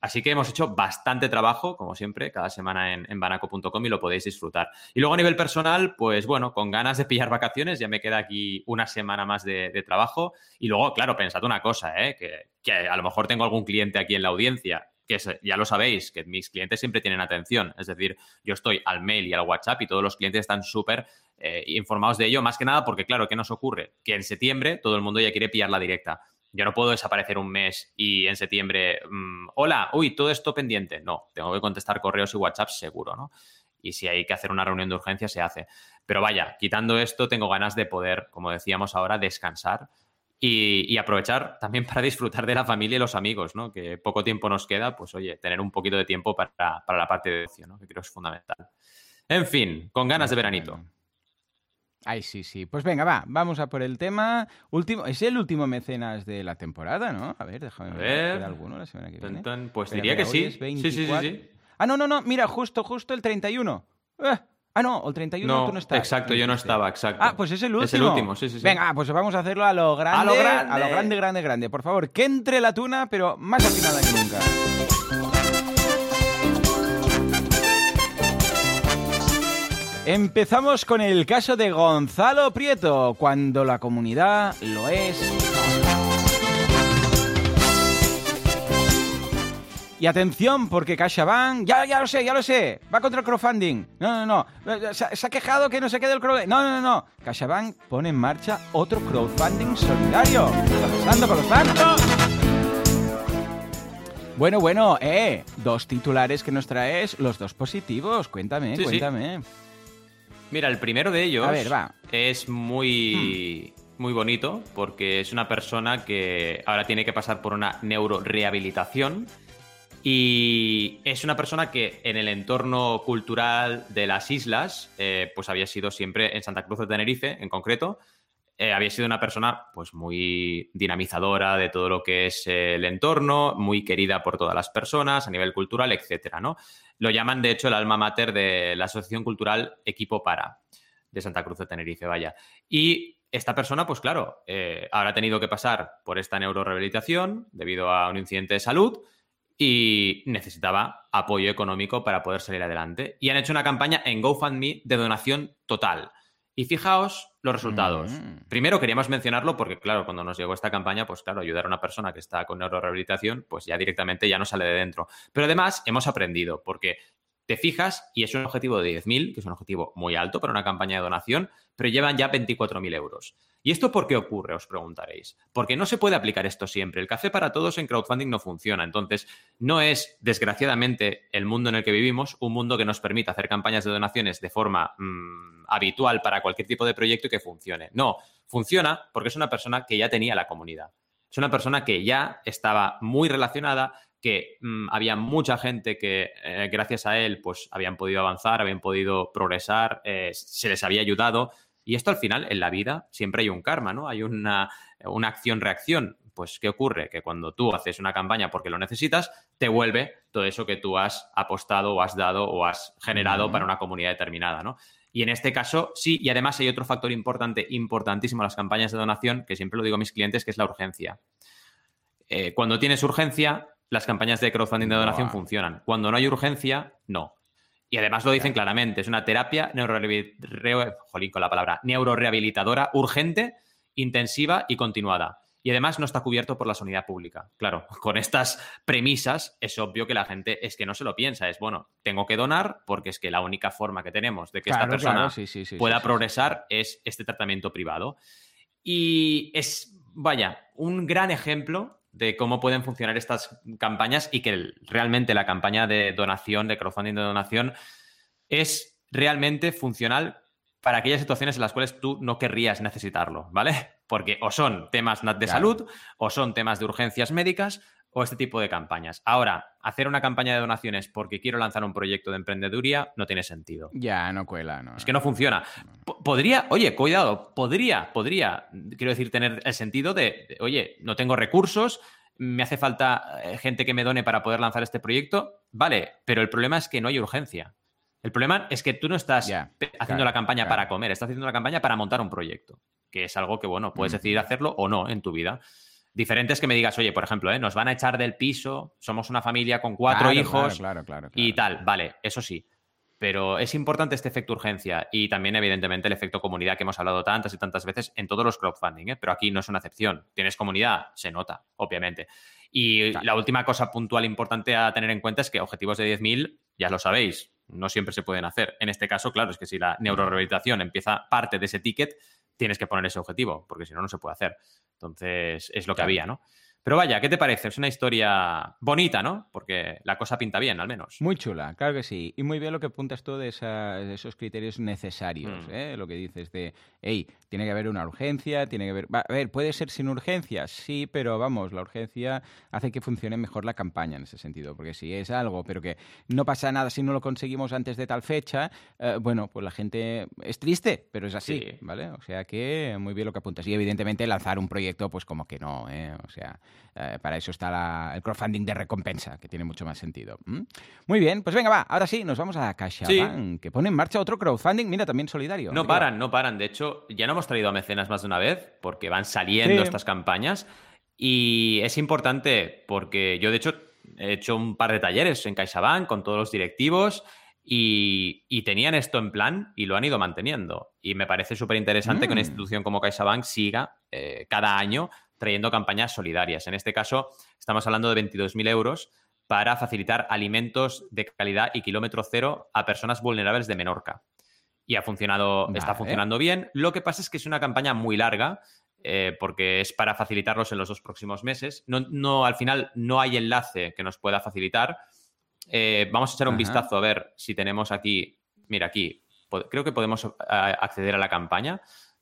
Así que hemos hecho bastante trabajo, como siempre, cada semana en, banaco.com y lo podéis disfrutar. Y luego a nivel personal, pues bueno, con ganas de pillar vacaciones, ya me queda aquí una semana más de, trabajo. Y luego, claro, pensad una cosa, ¿eh? que, que, a lo mejor tengo algún cliente aquí en la audiencia, que ya lo sabéis, que mis clientes siempre tienen atención. Es decir, yo estoy al mail y al WhatsApp y todos los clientes están súper eh, informados de ello, más que nada porque, claro, ¿qué nos ocurre? Que en septiembre todo el mundo ya quiere pillar la directa. Yo no puedo desaparecer un mes y en septiembre, mm, hola, uy, todo esto pendiente. No, tengo que contestar correos y WhatsApp seguro, ¿no? Y si hay que hacer una reunión de urgencia, se hace. Pero vaya, quitando esto, tengo ganas de poder, como decíamos ahora, descansar y, aprovechar también para disfrutar de la familia y los amigos, ¿no? Que poco tiempo nos queda, pues oye, tener un poquito de tiempo para, para la parte de ocio, ¿no? Que creo que es fundamental. En fin, con ganas de veranito. Ay, sí, sí. Pues venga, va, vamos a por el tema. Último, es el último mecenas de la temporada, ¿no? A ver, déjame ver. alguno la semana que viene? pues diría que sí. Sí, sí, sí, Ah, no, no, no, mira, justo, justo el 31. Eh, ah, no, el 31 tú no estás. Exacto, yo no estaba, exacto. Ah, pues es el último. Es el último, sí, sí, sí. Venga, pues vamos a hacerlo a lo grande. A lo grande. A lo grande, grande, grande. Por favor, que entre la tuna, pero más afinada que nunca. Empezamos con el caso de Gonzalo Prieto, cuando la comunidad lo es. Y atención, porque CaixaBank, ya, ya lo sé, ya lo sé, va contra el crowdfunding. No, no, no, se, ha quejado que no se quede el crowdfunding. No, no, no, no. CaixaBank pone en marcha otro crowdfunding solidario. Pasando con los bancos. Bueno, bueno, eh, dos titulares que nos traes, los dos positivos. Cuéntame, cuéntame. Mira, el primero de ellos es muy, hmm. muy bonito porque es una persona que ahora tiene que pasar por una neurorehabilitación y es una persona que en el entorno cultural de las islas, eh, pues había sido siempre en Santa Cruz de Tenerife, en concreto, eh, había sido una persona pues muy dinamizadora de todo lo que es el entorno, muy querida por todas las personas a nivel cultural, etcétera, ¿no? Lo llaman, de hecho, el alma mater de la Asociación Cultural Equipo Para, de Santa Cruz de Tenerife, vaya. Y esta persona, pues claro, eh, ahora ha tenido que pasar por esta neurorehabilitación debido a un incidente de salud y necesitaba apoyo económico para poder salir adelante. Y han hecho una campaña en GoFundMe de donación total. Y fijaos los resultados. Mm. Primero queríamos mencionarlo porque, claro, cuando nos llegó esta campaña, pues claro, ayudar a una persona que está con neurorehabilitación, pues ya directamente ya no sale de dentro. Pero además hemos aprendido porque te fijas y es un objetivo de 10.000, que es un objetivo muy alto para una campaña de donación, pero llevan ya 24.000 euros. ¿Y esto por qué ocurre? Os preguntaréis. Porque no se puede aplicar esto siempre. El café para todos en crowdfunding no funciona. Entonces, no es, desgraciadamente, el mundo en el que vivimos, un mundo que nos permita hacer campañas de donaciones de forma mm, habitual para cualquier tipo de proyecto y que funcione. No, funciona porque es una persona que ya tenía la comunidad. Es una persona que ya estaba muy relacionada, que mm, había mucha gente que eh, gracias a él pues habían podido avanzar, habían podido progresar, eh, se les había ayudado y esto al final, en la vida, siempre hay un karma, ¿no? Hay una, una acción-reacción. Pues, ¿qué ocurre? Que cuando tú haces una campaña porque lo necesitas, te vuelve todo eso que tú has apostado o has dado o has generado para una comunidad determinada, ¿no? Y en este caso, sí, y además hay otro factor importante, importantísimo en las campañas de donación, que siempre lo digo a mis clientes, que es la urgencia. Eh, cuando tienes urgencia, las campañas de crowdfunding de donación funcionan. Cuando no hay urgencia, no. Y además lo dicen claramente, es una terapia con la palabra, neurorehabilitadora urgente, intensiva y continuada. Y además no está cubierto por la sanidad pública. Claro, con estas premisas es obvio que la gente es que no se lo piensa. Es, bueno, tengo que donar porque es que la única forma que tenemos de que esta persona pueda progresar es este tratamiento privado. Y es, vaya, un gran ejemplo de cómo pueden funcionar estas campañas y que realmente la campaña de donación, de crowdfunding de donación, es realmente funcional para aquellas situaciones en las cuales tú no querrías necesitarlo, ¿vale? Porque o son temas de salud, o son temas de urgencias médicas, o este tipo de campañas. Ahora, hacer una campaña de donaciones porque quiero lanzar un proyecto de emprendeduría no tiene sentido. Ya, no cuela, no. Es que no funciona. podría, oye, cuidado, podría, podría, quiero decir, tener el sentido de, oye, no tengo recursos, me hace falta eh, gente que me done para poder lanzar este proyecto. Vale, pero el problema es que no hay urgencia. El problema es que tú no estás haciendo la campaña para comer, estás haciendo la campaña para montar un proyecto, que es algo que, bueno, puedes decidir hacerlo o no en tu vida. Diferente es que me digas, oye, por ejemplo, ¿eh? nos van a echar del piso, somos una familia con cuatro hijos y tal. Vale, eso sí. Pero es importante este efecto urgencia y también, evidentemente, el efecto comunidad que hemos hablado tantas y tantas veces en todos los crowdfunding, ¿eh? pero aquí no es una excepción. Tienes comunidad, se nota, obviamente. Y la última cosa puntual importante a tener en cuenta es que objetivos de 10.000, ya lo sabéis, no siempre se pueden hacer. En este caso, claro, es que si la neurorehabilitación empieza parte de ese ticket, tienes que poner ese objetivo, porque si no, no se puede hacer. Entonces, es lo que había, ¿no? Pero vaya, ¿qué te parece? Es una historia bonita, ¿no? Porque la cosa pinta bien, al menos. Muy chula, claro que sí. Y muy bien lo que apuntas tú de, esos criterios necesarios, mm. ¿eh? Lo que dices de, hey, tiene que haber una urgencia, tiene que haber... a ver, puede ser sin urgencia, sí, pero vamos, la urgencia hace que funcione mejor la campaña en ese sentido. Porque si es algo, pero que no pasa nada si no lo conseguimos antes de tal fecha, eh, bueno, pues la gente es triste, pero es así, ¿vale? O sea que muy bien lo que apuntas. Y evidentemente lanzar un proyecto, pues como que no, ¿eh? O sea... Eh, para eso está el crowdfunding de recompensa, que tiene mucho más sentido. Muy bien, pues venga, va, ahora sí, nos vamos a CaixaBank, que pone en marcha otro crowdfunding, mira, también solidario. No paran, no paran. De hecho, ya no hemos traído a mecenas más de una vez, porque van saliendo estas campañas. Y es importante porque yo, de hecho, he hecho un par de talleres en CaixaBank con todos los directivos y, tenían esto en plan y lo han ido manteniendo. Y me parece súper interesante que una mm. institución como CaixaBank siga eh, cada año trayendo campañas solidarias. En este caso, estamos hablando de 22.000 euros para facilitar alimentos de calidad y kilómetro cero a personas vulnerables de Menorca. Y ha funcionado, está funcionando bien. Lo que pasa es que es una campaña muy larga, eh, porque es para facilitarlos en los dos próximos meses. No, al final no hay enlace que nos pueda facilitar. Eh, vamos a echar un vistazo a ver si tenemos aquí. Mira, aquí creo que podemos eh, acceder a la campaña.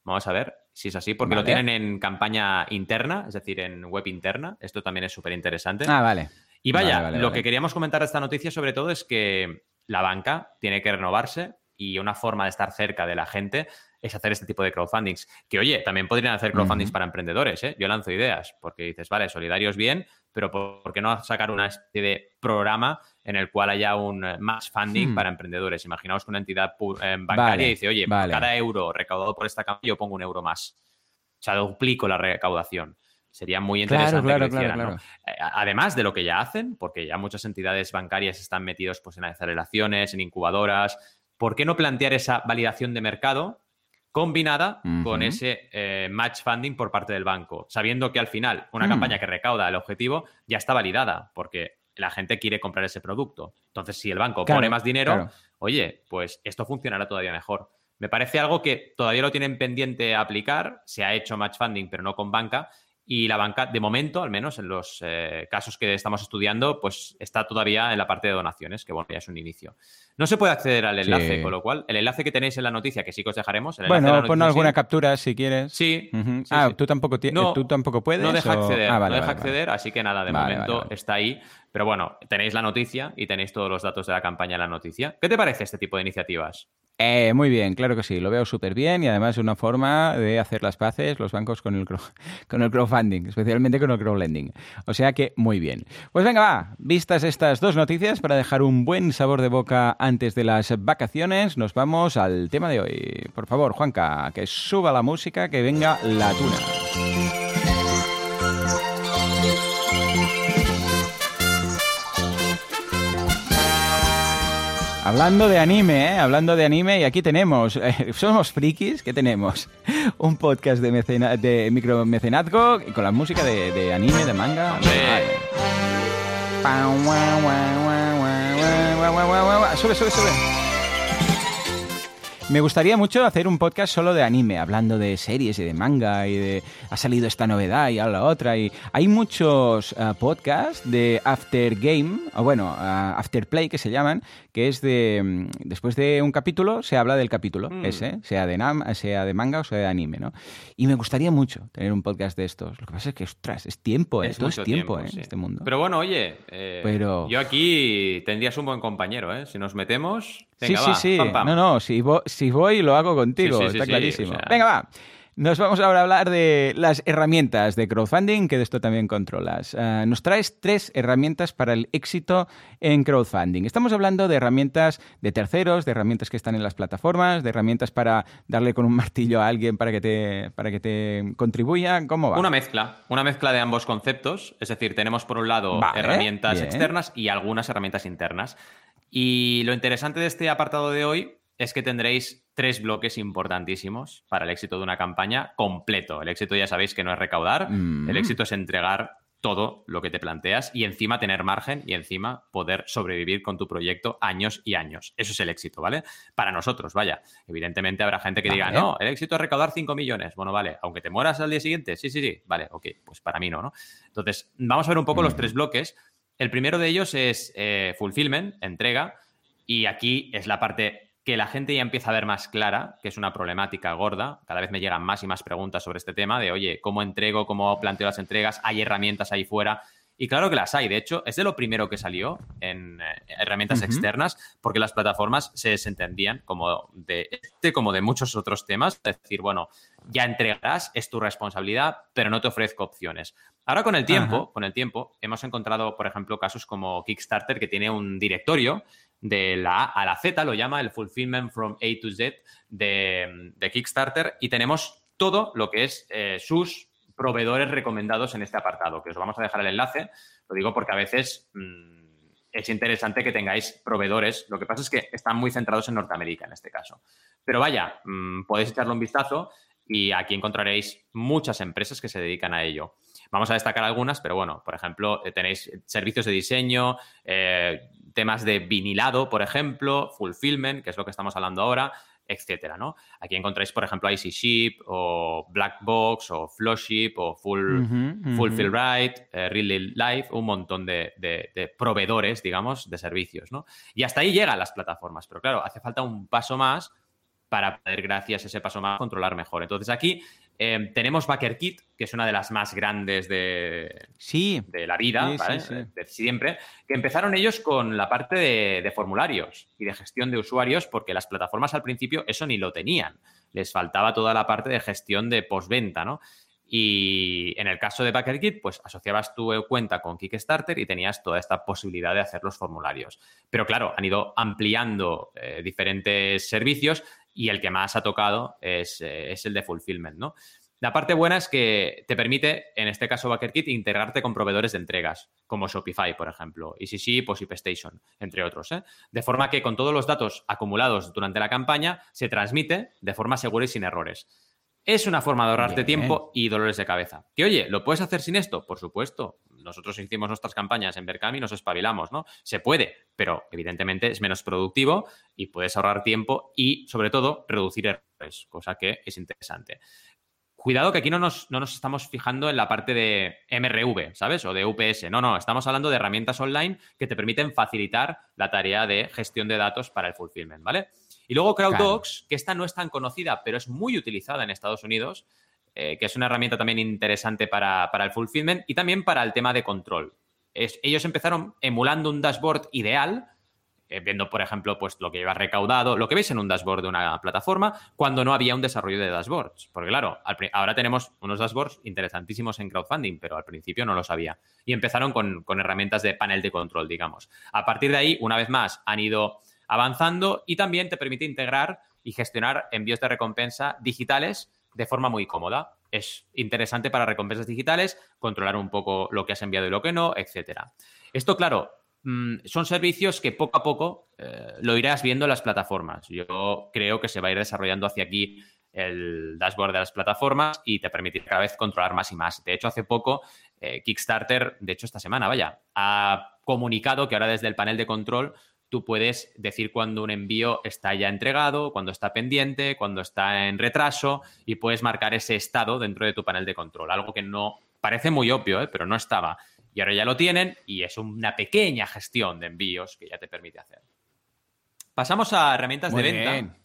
Vamos a ver si es así, porque lo tienen en campaña interna, es decir, en web interna. Esto también es súper interesante. Ah, vale. Y vaya, lo que queríamos comentar de esta noticia sobre todo es que la banca tiene que renovarse y una forma de estar cerca de la gente es hacer este tipo de crowdfundings. Que oye, también podrían hacer crowdfundings para emprendedores, ¿eh? Yo lanzo ideas, porque dices, vale, solidarios bien, pero ¿por qué no sacar una especie de programa en el cual haya un eh, match funding hmm. para emprendedores? Imaginaos que una entidad eh, bancaria dice, oye, por cada euro recaudado por esta campaña yo pongo un euro más. O sea, duplico la recaudación. Sería muy interesante que lo hicieran, eh, Además de lo que ya hacen, porque ya muchas entidades bancarias están metidos pues, en aceleraciones, en incubadoras. ¿Por qué no plantear esa validación de mercado combinada con ese eh, match funding por parte del banco, sabiendo que al final una mm. campaña que recauda el objetivo ya está validada, porque la gente quiere comprar ese producto. Entonces, si el banco pone más dinero, oye, pues esto funcionará todavía mejor. Me parece algo que todavía lo tienen pendiente aplicar, se ha hecho match funding, pero no con banca, y la banca, de momento, al menos en los eh, casos que estamos estudiando, pues está todavía en la parte de donaciones, que bueno, ya es un inicio. No se puede acceder al enlace, con lo cual, el enlace que tenéis en la noticia, que sí que os dejaremos. bueno, pon alguna captura si quieres. Sí. ah, ¿tú, tampoco tú tampoco puedes. No deja acceder, ah, no deja acceder, así que nada, de momento está ahí. Pero bueno, tenéis la noticia y tenéis todos los datos de la campaña en la noticia. ¿Qué te parece este tipo de iniciativas? Eh, muy bien, claro que sí, lo veo súper bien y además es una forma de hacer las paces los bancos con el, con el crowdfunding, especialmente con el crowdlending. O sea que muy bien. Pues venga, va, vistas estas dos noticias para dejar un buen sabor de boca antes de las vacaciones, nos vamos al tema de hoy. Por favor, Juanca, que suba la música, que venga la tuna. Hablando de anime, ¿eh? Hablando de anime, y aquí tenemos, eh, somos frikis, ¿qué tenemos? Un podcast de, mecena, de micromecenazgo con la música de, anime, de manga. Sube, sube, sube. Me gustaría mucho hacer un podcast solo de anime, hablando de series y de manga y de ha salido esta novedad y a la otra. Y hay muchos uh, podcasts de After Game, o bueno, uh, After Play que se llaman, que es de mm, después de un capítulo se habla del capítulo mm. ese, sea de sea de manga o sea de anime, ¿no? Y me gustaría mucho tener un podcast de estos. Lo que pasa es que ostras, es tiempo, ¿eh? es todo es tiempo, ¿eh? este mundo. Pero bueno, oye, eh, Pero... yo aquí tendrías un buen compañero, ¿eh? Si nos metemos, sí, sí, sí. No, no, si, si voy lo hago contigo, está clarísimo. Venga, va. Nos vamos ahora a hablar de las herramientas de crowdfunding, que de esto también controlas. Ah, nos traes tres herramientas para el éxito en crowdfunding. Estamos hablando de herramientas de terceros, de herramientas que están en las plataformas, de herramientas para darle con un martillo a alguien para que te, para que te contribuya. ¿Cómo va? Una mezcla, una mezcla de ambos conceptos. Es decir, tenemos por un lado herramientas externas y algunas herramientas internas. Y lo interesante de este apartado de hoy es que tendréis tres bloques importantísimos para el éxito de una campaña completo. El éxito ya sabéis que no es recaudar, el éxito es entregar todo lo que te planteas y encima tener margen y encima poder sobrevivir con tu proyecto años y años. Eso es el éxito, ¿vale? Para nosotros, vaya. Evidentemente habrá gente que diga, no, el éxito es recaudar 5 millones. Bueno, vale, aunque te mueras al día siguiente, sí, sí, sí, vale, ok, pues para mí no, ¿no? Entonces, vamos a ver un poco los tres bloques. El primero de ellos es eh, fulfillment, entrega, y aquí es la parte que la gente ya empieza a ver más clara, que es una problemática gorda. Cada vez me llegan más y más preguntas sobre este tema de, oye, ¿cómo entrego? ¿Cómo planteo las entregas? ¿Hay herramientas ahí fuera? Y claro que las hay. De hecho, es de lo primero que salió en eh, herramientas externas, porque las plataformas se desentendían como de este, como de muchos otros temas. Es decir, bueno, ya entregarás, es tu responsabilidad, pero no te ofrezco opciones. Ahora con el tiempo, con el tiempo, hemos encontrado, por ejemplo, casos como Kickstarter, que tiene un directorio de la A a la Z, lo llama el Fulfillment from A to Z de, Kickstarter, y tenemos todo lo que es eh, sus proveedores recomendados en este apartado, que os vamos a dejar el enlace. Lo digo porque a veces mm, es interesante que tengáis proveedores. Lo que pasa es que están muy centrados en Norteamérica en este caso. Pero vaya, mm, podéis echarle un vistazo y aquí encontraréis muchas empresas que se dedican a ello. Vamos a destacar algunas, pero bueno, por ejemplo, eh, tenéis servicios de diseño, eh, temas de vinilado, por ejemplo, fulfillment, que es lo que estamos hablando ahora, etcétera, ¿no? Aquí encontráis, por ejemplo, Icy Ship o Blackbox o Flowship o Full, Fulfill Right, eh, Really Life, un montón de, de, proveedores, digamos, de servicios, ¿no? Y hasta ahí llegan las plataformas, pero claro, hace falta un paso más para poder, gracias a ese paso más, controlar mejor. Entonces aquí Em, tenemos BackerKit, que es una de las más grandes de, sí. de la vida, de siempre, que empezaron ellos con la parte de, formularios y de gestión de usuarios, porque las plataformas al principio eso ni lo tenían. Les faltaba toda la parte de gestión de postventa, ¿no? Y en el caso de BackerKit, pues asociabas tu cuenta con Kickstarter y tenías toda esta posibilidad de hacer los formularios. Pero claro, han ido ampliando eh, diferentes servicios y el que más ha tocado es, eh, es el de fulfillment, ¿no? La parte buena es que te permite, en este caso BackerKit, integrarte con proveedores de entregas, como Shopify, por ejemplo, ECC, PostStation, entre otros. ¿eh? De forma que con todos los datos acumulados durante la campaña se transmite de forma segura y sin errores. Es una forma de ahorrarte tiempo y dolores de cabeza. Que oye, ¿lo puedes hacer sin esto? Por supuesto nosotros hicimos nuestras campañas en Berkami y nos espabilamos, ¿no? Se puede, pero evidentemente es menos productivo y puedes ahorrar tiempo y, sobre todo, reducir errores, cosa que es interesante. Cuidado que aquí no nos, no nos, estamos fijando en la parte de MRV, ¿sabes? O de UPS. No, no, estamos hablando de herramientas online que te permiten facilitar la tarea de gestión de datos para el fulfillment, ¿vale? Y luego CrowdDocs, que esta no es tan conocida, pero es muy utilizada en Estados Unidos, eh, que es una herramienta también interesante para, el fulfillment y también para el tema de control. ellos empezaron emulando un dashboard ideal, eh, viendo, por ejemplo, pues lo que lleva recaudado, lo que veis en un dashboard de una plataforma, cuando no había un desarrollo de dashboards. Porque claro, ahora tenemos unos dashboards interesantísimos en crowdfunding, pero al principio no los había. Y empezaron con, con herramientas de panel de control, digamos. A partir de ahí, una vez más, han ido avanzando y también te permite integrar y gestionar envíos de recompensa digitales de forma muy cómoda. Es interesante para recompensas digitales, controlar un poco lo que has enviado y lo que no, etcétera. Esto, claro, mm, son servicios que poco a poco eh, lo irás viendo en las plataformas. Yo creo que se va a ir desarrollando hacia aquí el dashboard de las plataformas y te permitirá cada vez controlar más y más. De hecho, hace poco eh, Kickstarter, de hecho esta semana, vaya, ha comunicado que ahora desde el panel de control tú puedes decir cuando un envío está ya entregado, cuando está pendiente, cuando está en retraso y puedes marcar ese estado dentro de tu panel de control. Algo que no parece muy obvio, ¿eh? pero no estaba. Y ahora ya lo tienen y es una pequeña gestión de envíos que ya te permite hacer. Pasamos a herramientas de venta,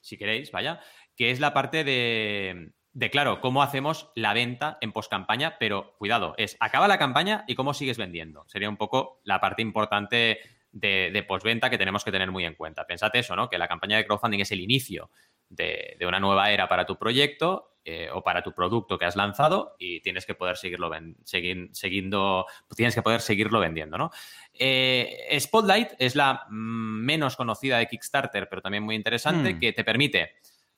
si queréis, vaya, que es la parte de, de, claro, cómo hacemos la venta en postcampaña, pero cuidado, es acaba la campaña y cómo sigues vendiendo. Sería un poco la parte importante de, postventa que tenemos que tener muy en cuenta. Pensad eso, ¿no? Que la campaña de crowdfunding es el inicio de, una nueva era para tu proyecto eh, o para tu producto que has lanzado y tienes que poder seguirlo seguir, siguiendo, tienes que poder seguirlo vendiendo, ¿no? Eh, Spotlight es la mm, menos conocida de Kickstarter, pero también muy interesante, hmm. que te permite,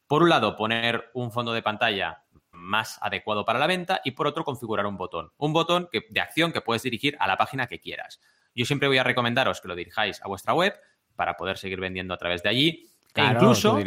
por un lado, poner un fondo de pantalla más adecuado para la venta y por otro configurar un botón. Un botón que, de acción que puedes dirigir a la página que quieras. Yo siempre voy a recomendaros que lo dirijáis a vuestra web para poder seguir vendiendo a través de allí. E incluso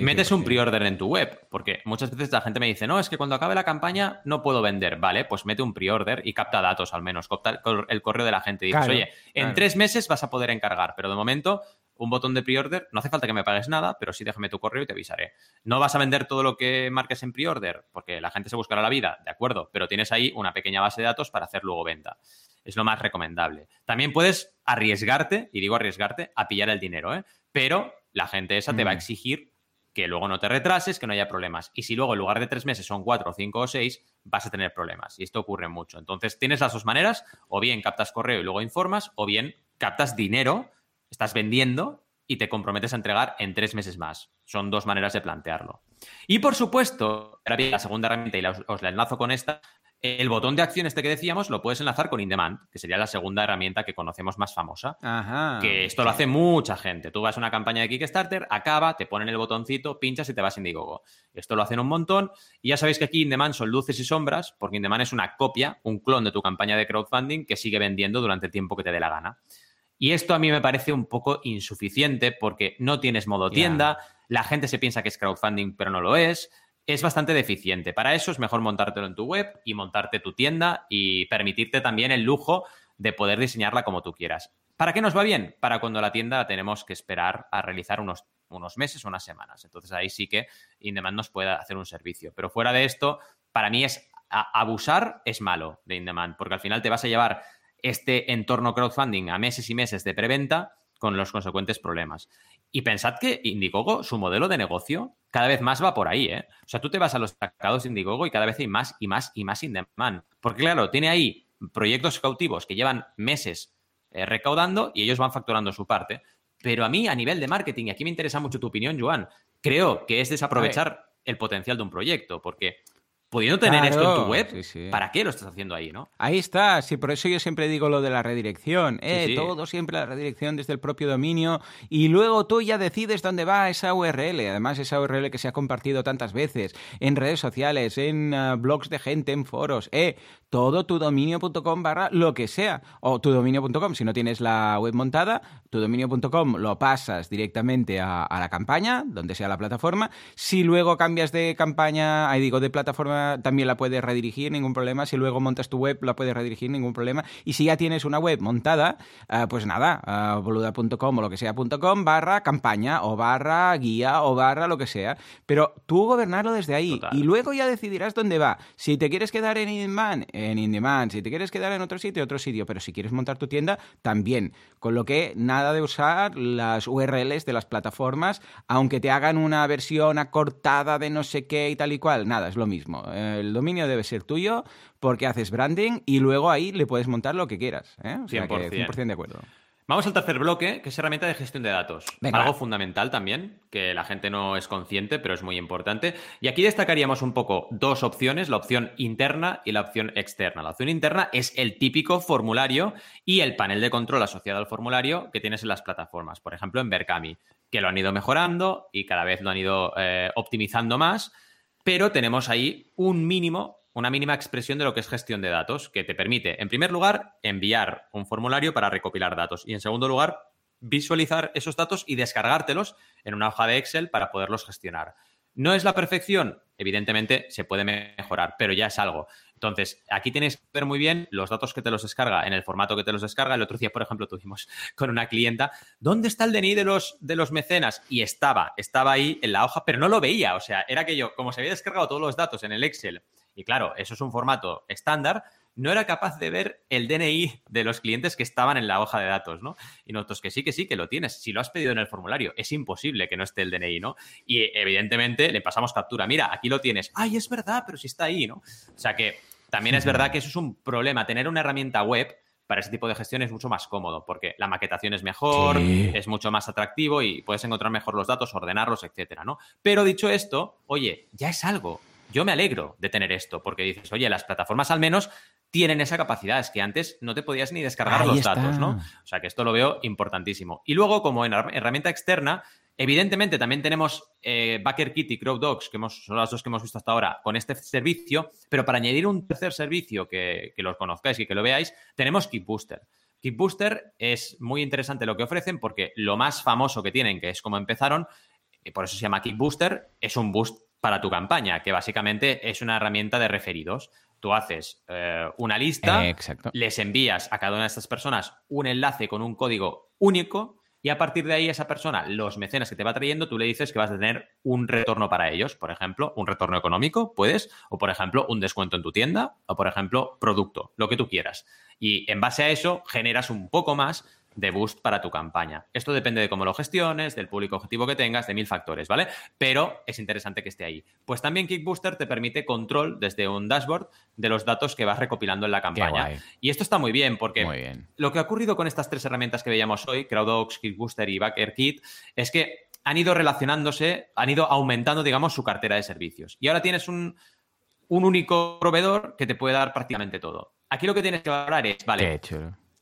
metes un pre-order en tu web, porque muchas veces la gente me dice, no, es que cuando acabe la campaña no puedo vender. Vale, pues mete un pre-order y capta datos al menos, capta el correo de la gente. Y dices, oye, en tres meses vas a poder encargar, pero de momento un botón de pre-order, no hace falta que me pagues nada, pero sí déjame tu correo y te avisaré. No vas a vender todo lo que marques en pre-order, porque la gente se buscará la vida, de acuerdo, pero tienes ahí una pequeña base de datos para hacer luego venta. Es lo más recomendable. También puedes arriesgarte, y digo arriesgarte, a pillar el dinero, ¿eh? pero la gente esa te va a mm. exigir que luego no te retrases, que no haya problemas. Y si luego en lugar de tres meses son cuatro, cinco o seis, vas a tener problemas. Y esto ocurre mucho. Entonces tienes las dos maneras, o bien captas correo y luego informas, o bien captas dinero estás vendiendo y te comprometes a entregar en tres meses más. Son dos maneras de plantearlo. Y por supuesto, ahora la segunda herramienta y os la enlazo con esta, el botón de acción este que decíamos lo puedes enlazar con InDemand, que sería la segunda herramienta que conocemos más famosa. Ajá, que esto lo hace mucha gente. Tú vas a una campaña de Kickstarter, acaba, te ponen el botoncito, pinchas y te vas a Indiegogo. Esto lo hacen un montón. Y ya sabéis que aquí InDemand son luces y sombras, porque InDemand es una copia, un clon de tu campaña de crowdfunding que sigue vendiendo durante el tiempo que te dé la gana. Y esto a mí me parece un poco insuficiente porque no tienes modo tienda, la gente se piensa que es crowdfunding, pero no lo es. Es bastante deficiente. Para eso es mejor montártelo en tu web y montarte tu tienda y permitirte también el lujo de poder diseñarla como tú quieras. ¿Para qué nos va bien? Para cuando la tienda tenemos que esperar a realizar unos, unos meses o unas semanas. Entonces ahí sí que InDemand nos puede hacer un servicio. Pero fuera de esto, para mí es abusar es malo de InDemand, porque al final te vas a llevar este entorno crowdfunding a meses y meses de preventa con los consecuentes problemas. Y pensad que Indiegogo, su modelo de negocio, cada vez más va por ahí, ¿eh? O sea, tú te vas a los destacados de Indiegogo y cada vez hay más y más y más in demand. Porque claro, tiene ahí proyectos cautivos que llevan meses eh, recaudando y ellos van facturando su parte. Pero a mí, a nivel de marketing, y aquí me interesa mucho tu opinión, Joan, creo que es desaprovechar el potencial de un proyecto, porque pudiendo tener esto en tu web, ¿para qué lo estás haciendo ahí, no? Ahí está, sí, por eso yo siempre digo lo de la redirección. Eh, todo siempre la redirección desde el propio dominio y luego tú ya decides dónde va esa URL. Además, esa URL que se ha compartido tantas veces en redes sociales, en ah, blogs de gente, en foros. Eh, todo tudominio.com barra lo que sea. O tudominio.com, si no tienes la web montada, tudominio.com lo pasas directamente a, a la campaña, donde sea la plataforma. Si luego cambias de campaña, ahí digo, de plataforma también la puedes redirigir, ningún problema. Si luego montas tu web, la puedes redirigir, ningún problema. Y si ya tienes una web montada, eh, pues nada, uh, boluda.com o lo que sea.com barra campaña o barra guía o barra lo que sea. Pero tú gobernarlo desde ahí y luego ya decidirás dónde va. Si te quieres quedar en InDemand, en InDemand. Si te quieres quedar en otro sitio, otro sitio. Pero si quieres montar tu tienda, también. Con lo que nada de usar las URLs de las plataformas, aunque te hagan una versión acortada de no sé qué y tal y cual. Nada, es lo mismo el dominio debe ser tuyo porque haces branding y luego ahí le puedes montar lo que quieras. ¿eh? O sea 100%. de acuerdo. Vamos al tercer bloque, que es herramienta de gestión de datos. Algo fundamental también, que la gente no es consciente, pero es muy importante. Y aquí destacaríamos un poco dos opciones, la opción interna y la opción externa. La opción interna es el típico formulario y el panel de control asociado al formulario que tienes en las plataformas. Por ejemplo, en Berkami, que lo han ido mejorando y cada vez lo han ido eh, optimizando más pero tenemos ahí un mínimo, una mínima expresión de lo que es gestión de datos, que te permite, en primer lugar, enviar un formulario para recopilar datos y, en segundo lugar, visualizar esos datos y descargártelos en una hoja de Excel para poderlos gestionar. ¿No es la perfección? Evidentemente se puede mejorar, pero ya es algo. Entonces, aquí tienes que ver muy bien los datos que te los descarga en el formato que te los descarga. El otro día, por ejemplo, tuvimos con una clienta, ¿dónde está el DNI de los, de los mecenas? Y estaba, estaba ahí en la hoja, pero no lo veía. O sea, era que yo, como se había descargado todos los datos en el Excel, y claro, eso es un formato estándar, no era capaz de ver el DNI de los clientes que estaban en la hoja de datos, ¿no? Y nosotros que sí, que sí, que lo tienes. Si lo has pedido en el formulario, es imposible que no esté el DNI, ¿no? Y evidentemente le pasamos captura. Mira, aquí lo tienes. Ay, es verdad, pero si está ahí, ¿no? O sea que también es verdad que eso es un problema. Tener una herramienta web para ese tipo de gestión es mucho más cómodo porque la maquetación es mejor, es mucho más atractivo y puedes encontrar mejor los datos, ordenarlos, etcétera, ¿no? Pero dicho esto, oye, ya es algo. Yo me alegro de tener esto, porque dices, oye, las plataformas al menos tienen esa capacidad, es que antes no te podías ni descargar los datos, ¿no? O sea que esto lo veo importantísimo. Y luego, como en herramienta externa, Evidentemente, también tenemos eh, BackerKit y CrowdDogs, que hemos, son las dos que hemos visto hasta ahora, con este servicio, pero para añadir un tercer servicio que, que los conozcáis y que lo veáis, tenemos KeepBooster. KeepBooster es muy interesante lo que ofrecen porque lo más famoso que tienen, que es como empezaron, eh, por eso se llama KeepBooster, es un boost para tu campaña, que básicamente es una herramienta de referidos. Tú haces eh, una lista, les envías a cada una de estas personas un enlace con un código único y a partir de ahí esa persona, los mecenas que te va trayendo, tú le dices que vas a tener un retorno para ellos, por ejemplo, un retorno económico, puedes, o por ejemplo, un descuento en tu tienda, o por ejemplo, producto, lo que tú quieras. Y en base a eso generas un poco más de boost para tu campaña. Esto depende de cómo lo gestiones, del público objetivo que tengas, de mil factores, ¿vale? Pero es interesante que esté ahí. Pues también Kickbooster te permite control desde un dashboard de los datos que vas recopilando en la campaña. Y esto está muy bien porque lo que ha ocurrido con estas tres herramientas que veíamos hoy, CrowdOps, Kickbooster y BackerKit, es que han ido relacionándose, han ido aumentando, digamos, su cartera de servicios. Y ahora tienes un, un único proveedor que te puede dar prácticamente todo. Aquí lo que tienes que valorar es, vale,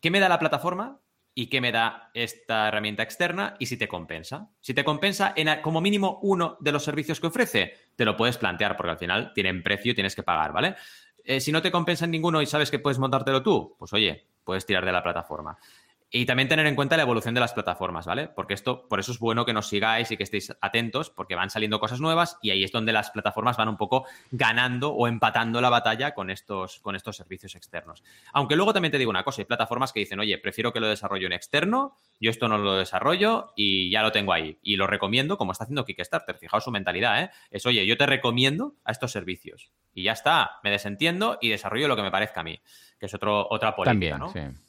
¿qué me da la plataforma? Y qué me da esta herramienta externa y si te compensa. Si te compensa en como mínimo uno de los servicios que ofrece, te lo puedes plantear porque al final tienen precio y tienes que pagar, ¿vale? Eh, si no te compensa en ninguno y sabes que puedes montártelo tú, pues oye, puedes tirar de la plataforma. Y también tener en cuenta la evolución de las plataformas, ¿vale? Porque esto, por eso es bueno que nos sigáis y que estéis atentos, porque van saliendo cosas nuevas y ahí es donde las plataformas van un poco ganando o empatando la batalla con estos, con estos servicios externos. Aunque luego también te digo una cosa, hay plataformas que dicen, oye, prefiero que lo desarrollo en externo, yo esto no lo desarrollo y ya lo tengo ahí. Y lo recomiendo, como está haciendo Kickstarter. Fijaos su mentalidad, ¿eh? Es, oye, yo te recomiendo a estos servicios. Y ya está, me desentiendo y desarrollo lo que me parezca a mí, que es otro, otra política, también, Sí.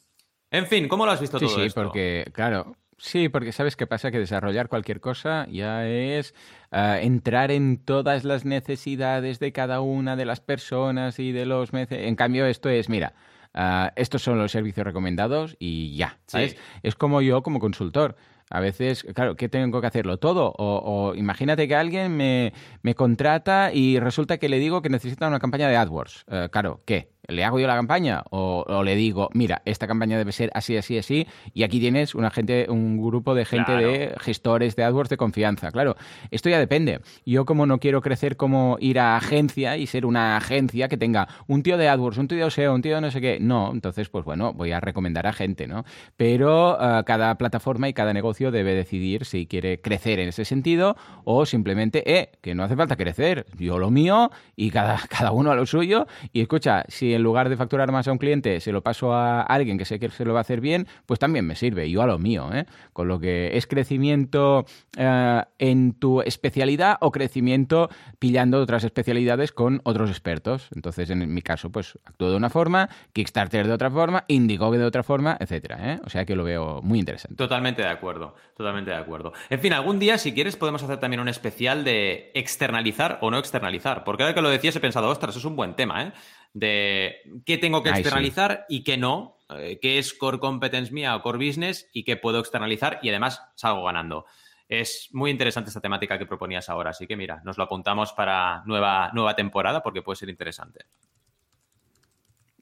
En fin, ¿cómo lo has visto sí, todo sí, esto? Sí, porque, claro, Sí, porque sabes qué pasa, que desarrollar cualquier cosa ya es ah, entrar en todas las necesidades de cada una de las personas y de los... En cambio, esto es, mira, ah, estos son los servicios recomendados y ya, ¿sabes? Es como yo como consultor. A veces, claro, ¿qué tengo que hacerlo? Todo. O, imagínate que alguien me, me, contrata y resulta que le digo que necesita una campaña de AdWords. Eh, claro, ¿qué? ¿Le hago yo la campaña? O, le digo, mira, esta campaña debe ser así, así, así, y aquí tienes una gente, un grupo de gente de gestores de AdWords de confianza. Claro, esto ya depende. Yo como no quiero crecer como ir a agencia y ser una agencia que tenga un tío de AdWords, un tío de SEO, un tío de no sé qué, no, entonces pues bueno, voy a recomendar a gente, ¿no? Pero eh, cada plataforma y cada negocio debe decidir si quiere crecer en ese sentido o simplemente, eh, que no hace falta crecer, yo lo mío y cada, cada uno a lo suyo. Y escucha, si en lugar de facturar más a un cliente se lo paso a alguien que sé que se lo va a hacer bien, pues también me sirve, yo a lo mío. ¿eh? Con lo que es crecimiento eh, en tu especialidad o crecimiento pillando otras especialidades con otros expertos. Entonces, en mi caso, pues actúo de una forma, Kickstarter de otra forma, Indiegogo de otra forma, etcétera. ¿eh? O sea que lo veo muy interesante. Totalmente de acuerdo, totalmente de acuerdo. En fin, algún día, si quieres, podemos hacer también un especial de externalizar o no externalizar. Porque ahora que lo decías he pensado, ostras, eso es un buen tema, ¿eh? De qué tengo que externalizar y qué no, eh, qué es core competence mía o core business y qué puedo externalizar y además salgo ganando. Es muy interesante esta temática que proponías ahora, así que mira, nos lo apuntamos para nueva, nueva temporada porque puede ser interesante.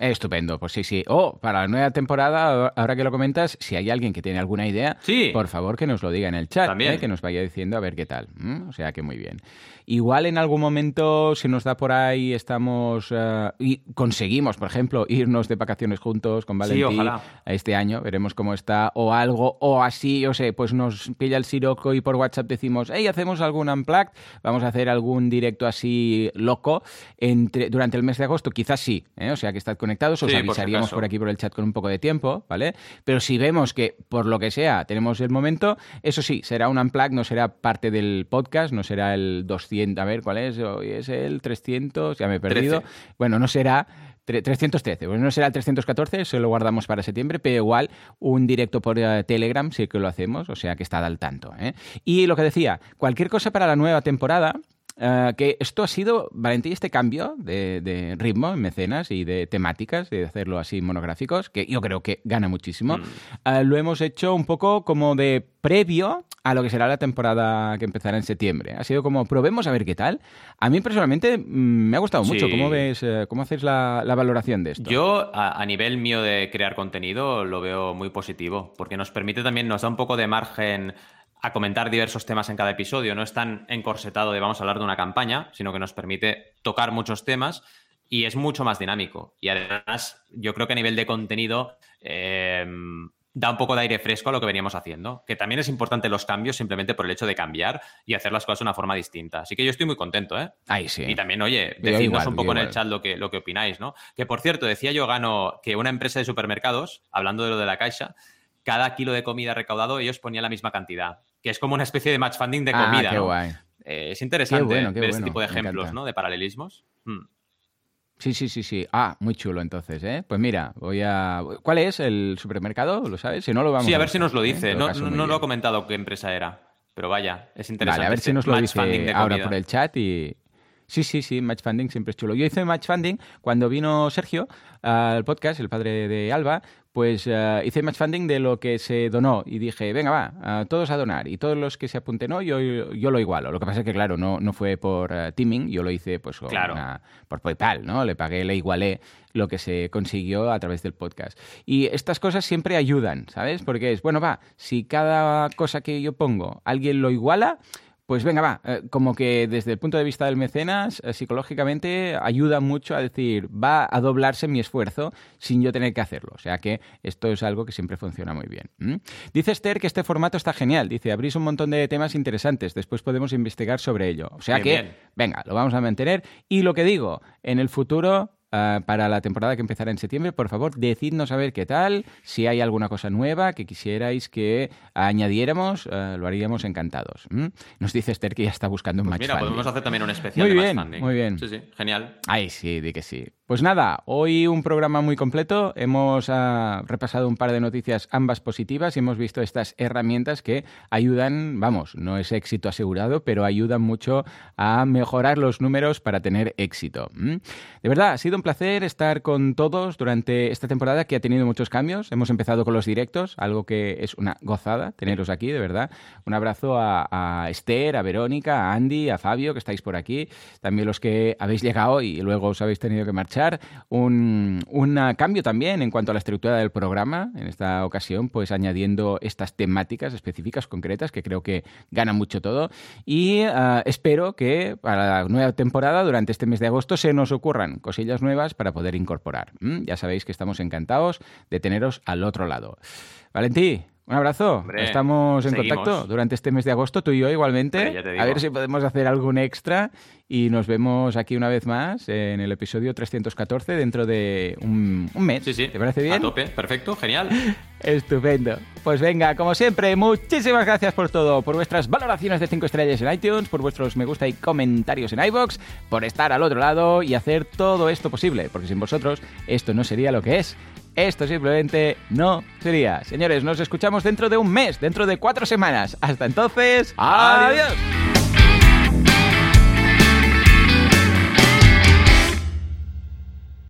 Estupendo, pues sí, sí. Oh, para la nueva temporada, ahora que lo comentas, si hay alguien que tiene alguna idea, por favor que nos lo diga en el chat, ¿eh? que nos vaya diciendo a ver qué tal. O sea que muy bien. Igual en algún momento se nos da por ahí, estamos eh, y conseguimos, por ejemplo, irnos de vacaciones juntos con Valentín a este año, veremos cómo está, o algo, o así, yo sé, pues nos pilla el siroco y por WhatsApp decimos, hey, hacemos algún unplugged, vamos a hacer algún directo así loco entre, durante el mes de agosto, quizás sí, ¿eh? o sea que estad conectados, os avisaríamos por, aquí por el chat con un poco de tiempo, ¿vale? Pero si vemos que por lo que sea tenemos el momento, eso sí, será un unplugged, no será parte del podcast, no será el 200 a ver cuál es, hoy es el 300, ya me he perdido. Bueno, no será 313, bueno, no será el 314, se lo guardamos para septiembre, pero igual un directo por eh, Telegram sí que lo hacemos, o sea que está al tanto. ¿eh? Y lo que decía, cualquier cosa para la nueva temporada, eh, que esto ha sido, Valentín, este cambio de, ritmo en mecenas y de temáticas, de hacerlo así monográficos, que yo creo que gana muchísimo, mm. eh, lo hemos hecho un poco como de previo a lo que será la temporada que empezará en septiembre. Ha sido como, probemos a ver qué tal. A mí personalmente mm, me ha gustado mucho. ¿Cómo ves, eh, cómo haces la, valoración de esto? Yo, a, nivel mío de crear contenido, lo veo muy positivo, porque nos permite también, nos da un poco de margen a comentar diversos temas en cada episodio. No es tan encorsetado de vamos a hablar de una campaña, sino que nos permite tocar muchos temas y es mucho más dinámico. Y además, yo creo que a nivel de contenido em, da un poco de aire fresco a lo que veníamos haciendo. Que también es importante los cambios simplemente por el hecho de cambiar y hacer las cosas de una forma distinta. Así que yo estoy muy contento, ¿eh? Ahí sí. Y también, oye, decidnos un poco en el chat lo que, lo que opináis, ¿no? Que por cierto, decía yo, Gano, que una empresa de supermercados, hablando de lo de la caixa, cada kilo de comida recaudado ellos ponían la misma cantidad, que es como una especie de match funding de ah, comida. guay. Eh, es interesante ver este tipo de ejemplos, ¿no? De paralelismos. Hmm. Sí, sí, sí, sí. Ah, muy chulo entonces, ¿eh? Pues mira, voy a... ¿Cuál es el supermercado? ¿Lo sabes? Si no lo vamos Sí, a, ver si nos lo dice. No, no, lo ha comentado qué empresa era. Pero vaya, es interesante. Vale, a ver si nos lo dice ahora por el chat y, Sí, sí, sí, Match Funding siempre es chulo. Yo hice Match Funding cuando vino Sergio al podcast, el padre de Alba, pues uh, hice match funding de lo que se donó y dije, venga, va, todos a donar. Y todos los que se apunten no, yo, yo, lo igualo. Lo que pasa es que, claro, no, no fue por uh, teaming, yo lo hice pues claro. por PayPal, ¿no? Le pagué, le igualé lo que se consiguió a través del podcast. Y estas cosas siempre ayudan, ¿sabes? Porque es, bueno, va, si cada cosa que yo pongo alguien lo iguala, pues venga, va, eh, como que desde el punto de vista del mecenas, eh, psicológicamente ayuda mucho a decir, va a doblarse mi esfuerzo sin yo tener que hacerlo. O sea que esto es algo que siempre funciona muy bien. Dice Esther que este formato está genial. Dice, abrís un montón de temas interesantes, después podemos investigar sobre ello. O sea que, venga, lo vamos a mantener. Y lo que digo, en el futuro Ah, para la temporada que empezará en septiembre. Por favor, decidnos a ver qué tal, si hay alguna cosa nueva que quisierais que añadiéramos, ah, lo haríamos encantados. Nos dice Esther que ya está buscando un pues match Mira, podemos hacer también un especial muy de bien, match Muy bien, Sí, sí, genial. Ay, sí, di que sí. Pues nada, hoy un programa muy completo. Hemos ah, repasado un par de noticias, ambas positivas, y hemos visto estas herramientas que ayudan, vamos, no es éxito asegurado, pero ayudan mucho a mejorar los números para tener éxito. De verdad, ha sido un placer estar con todos durante esta temporada que ha tenido muchos cambios. Hemos empezado con los directos, algo que es una gozada teneros aquí, de verdad. Un abrazo a, Esther, a Verónica, a Andy, a Fabio, que estáis por aquí. También los que habéis llegado y luego os habéis tenido que marchar un, cambio también en cuanto a la estructura del programa, en esta ocasión, pues añadiendo estas temáticas específicas, concretas, que creo que gana mucho todo. Y ah, espero que para la nueva temporada, durante este mes de agosto, se nos ocurran cosillas nuevas para poder incorporar. ¿Mm? Ya sabéis que estamos encantados de teneros al otro lado. Valentí, un abrazo. Estamos en contacto durante este mes de agosto, tú y yo igualmente. A ver si podemos hacer algún extra y nos vemos aquí una vez más en el episodio 314 dentro de un, mes. Sí, sí. ¿Te parece bien? A tope, perfecto, genial. Estupendo. Pues venga, como siempre, muchísimas gracias por todo, por vuestras valoraciones de 5 estrellas en iTunes, por vuestros me gusta y comentarios en iBox, por estar al otro lado y hacer todo esto posible, porque sin vosotros esto no sería lo que es esto simplemente no sería. Señores, nos escuchamos dentro de un mes, dentro de cuatro semanas. Hasta entonces, adiós.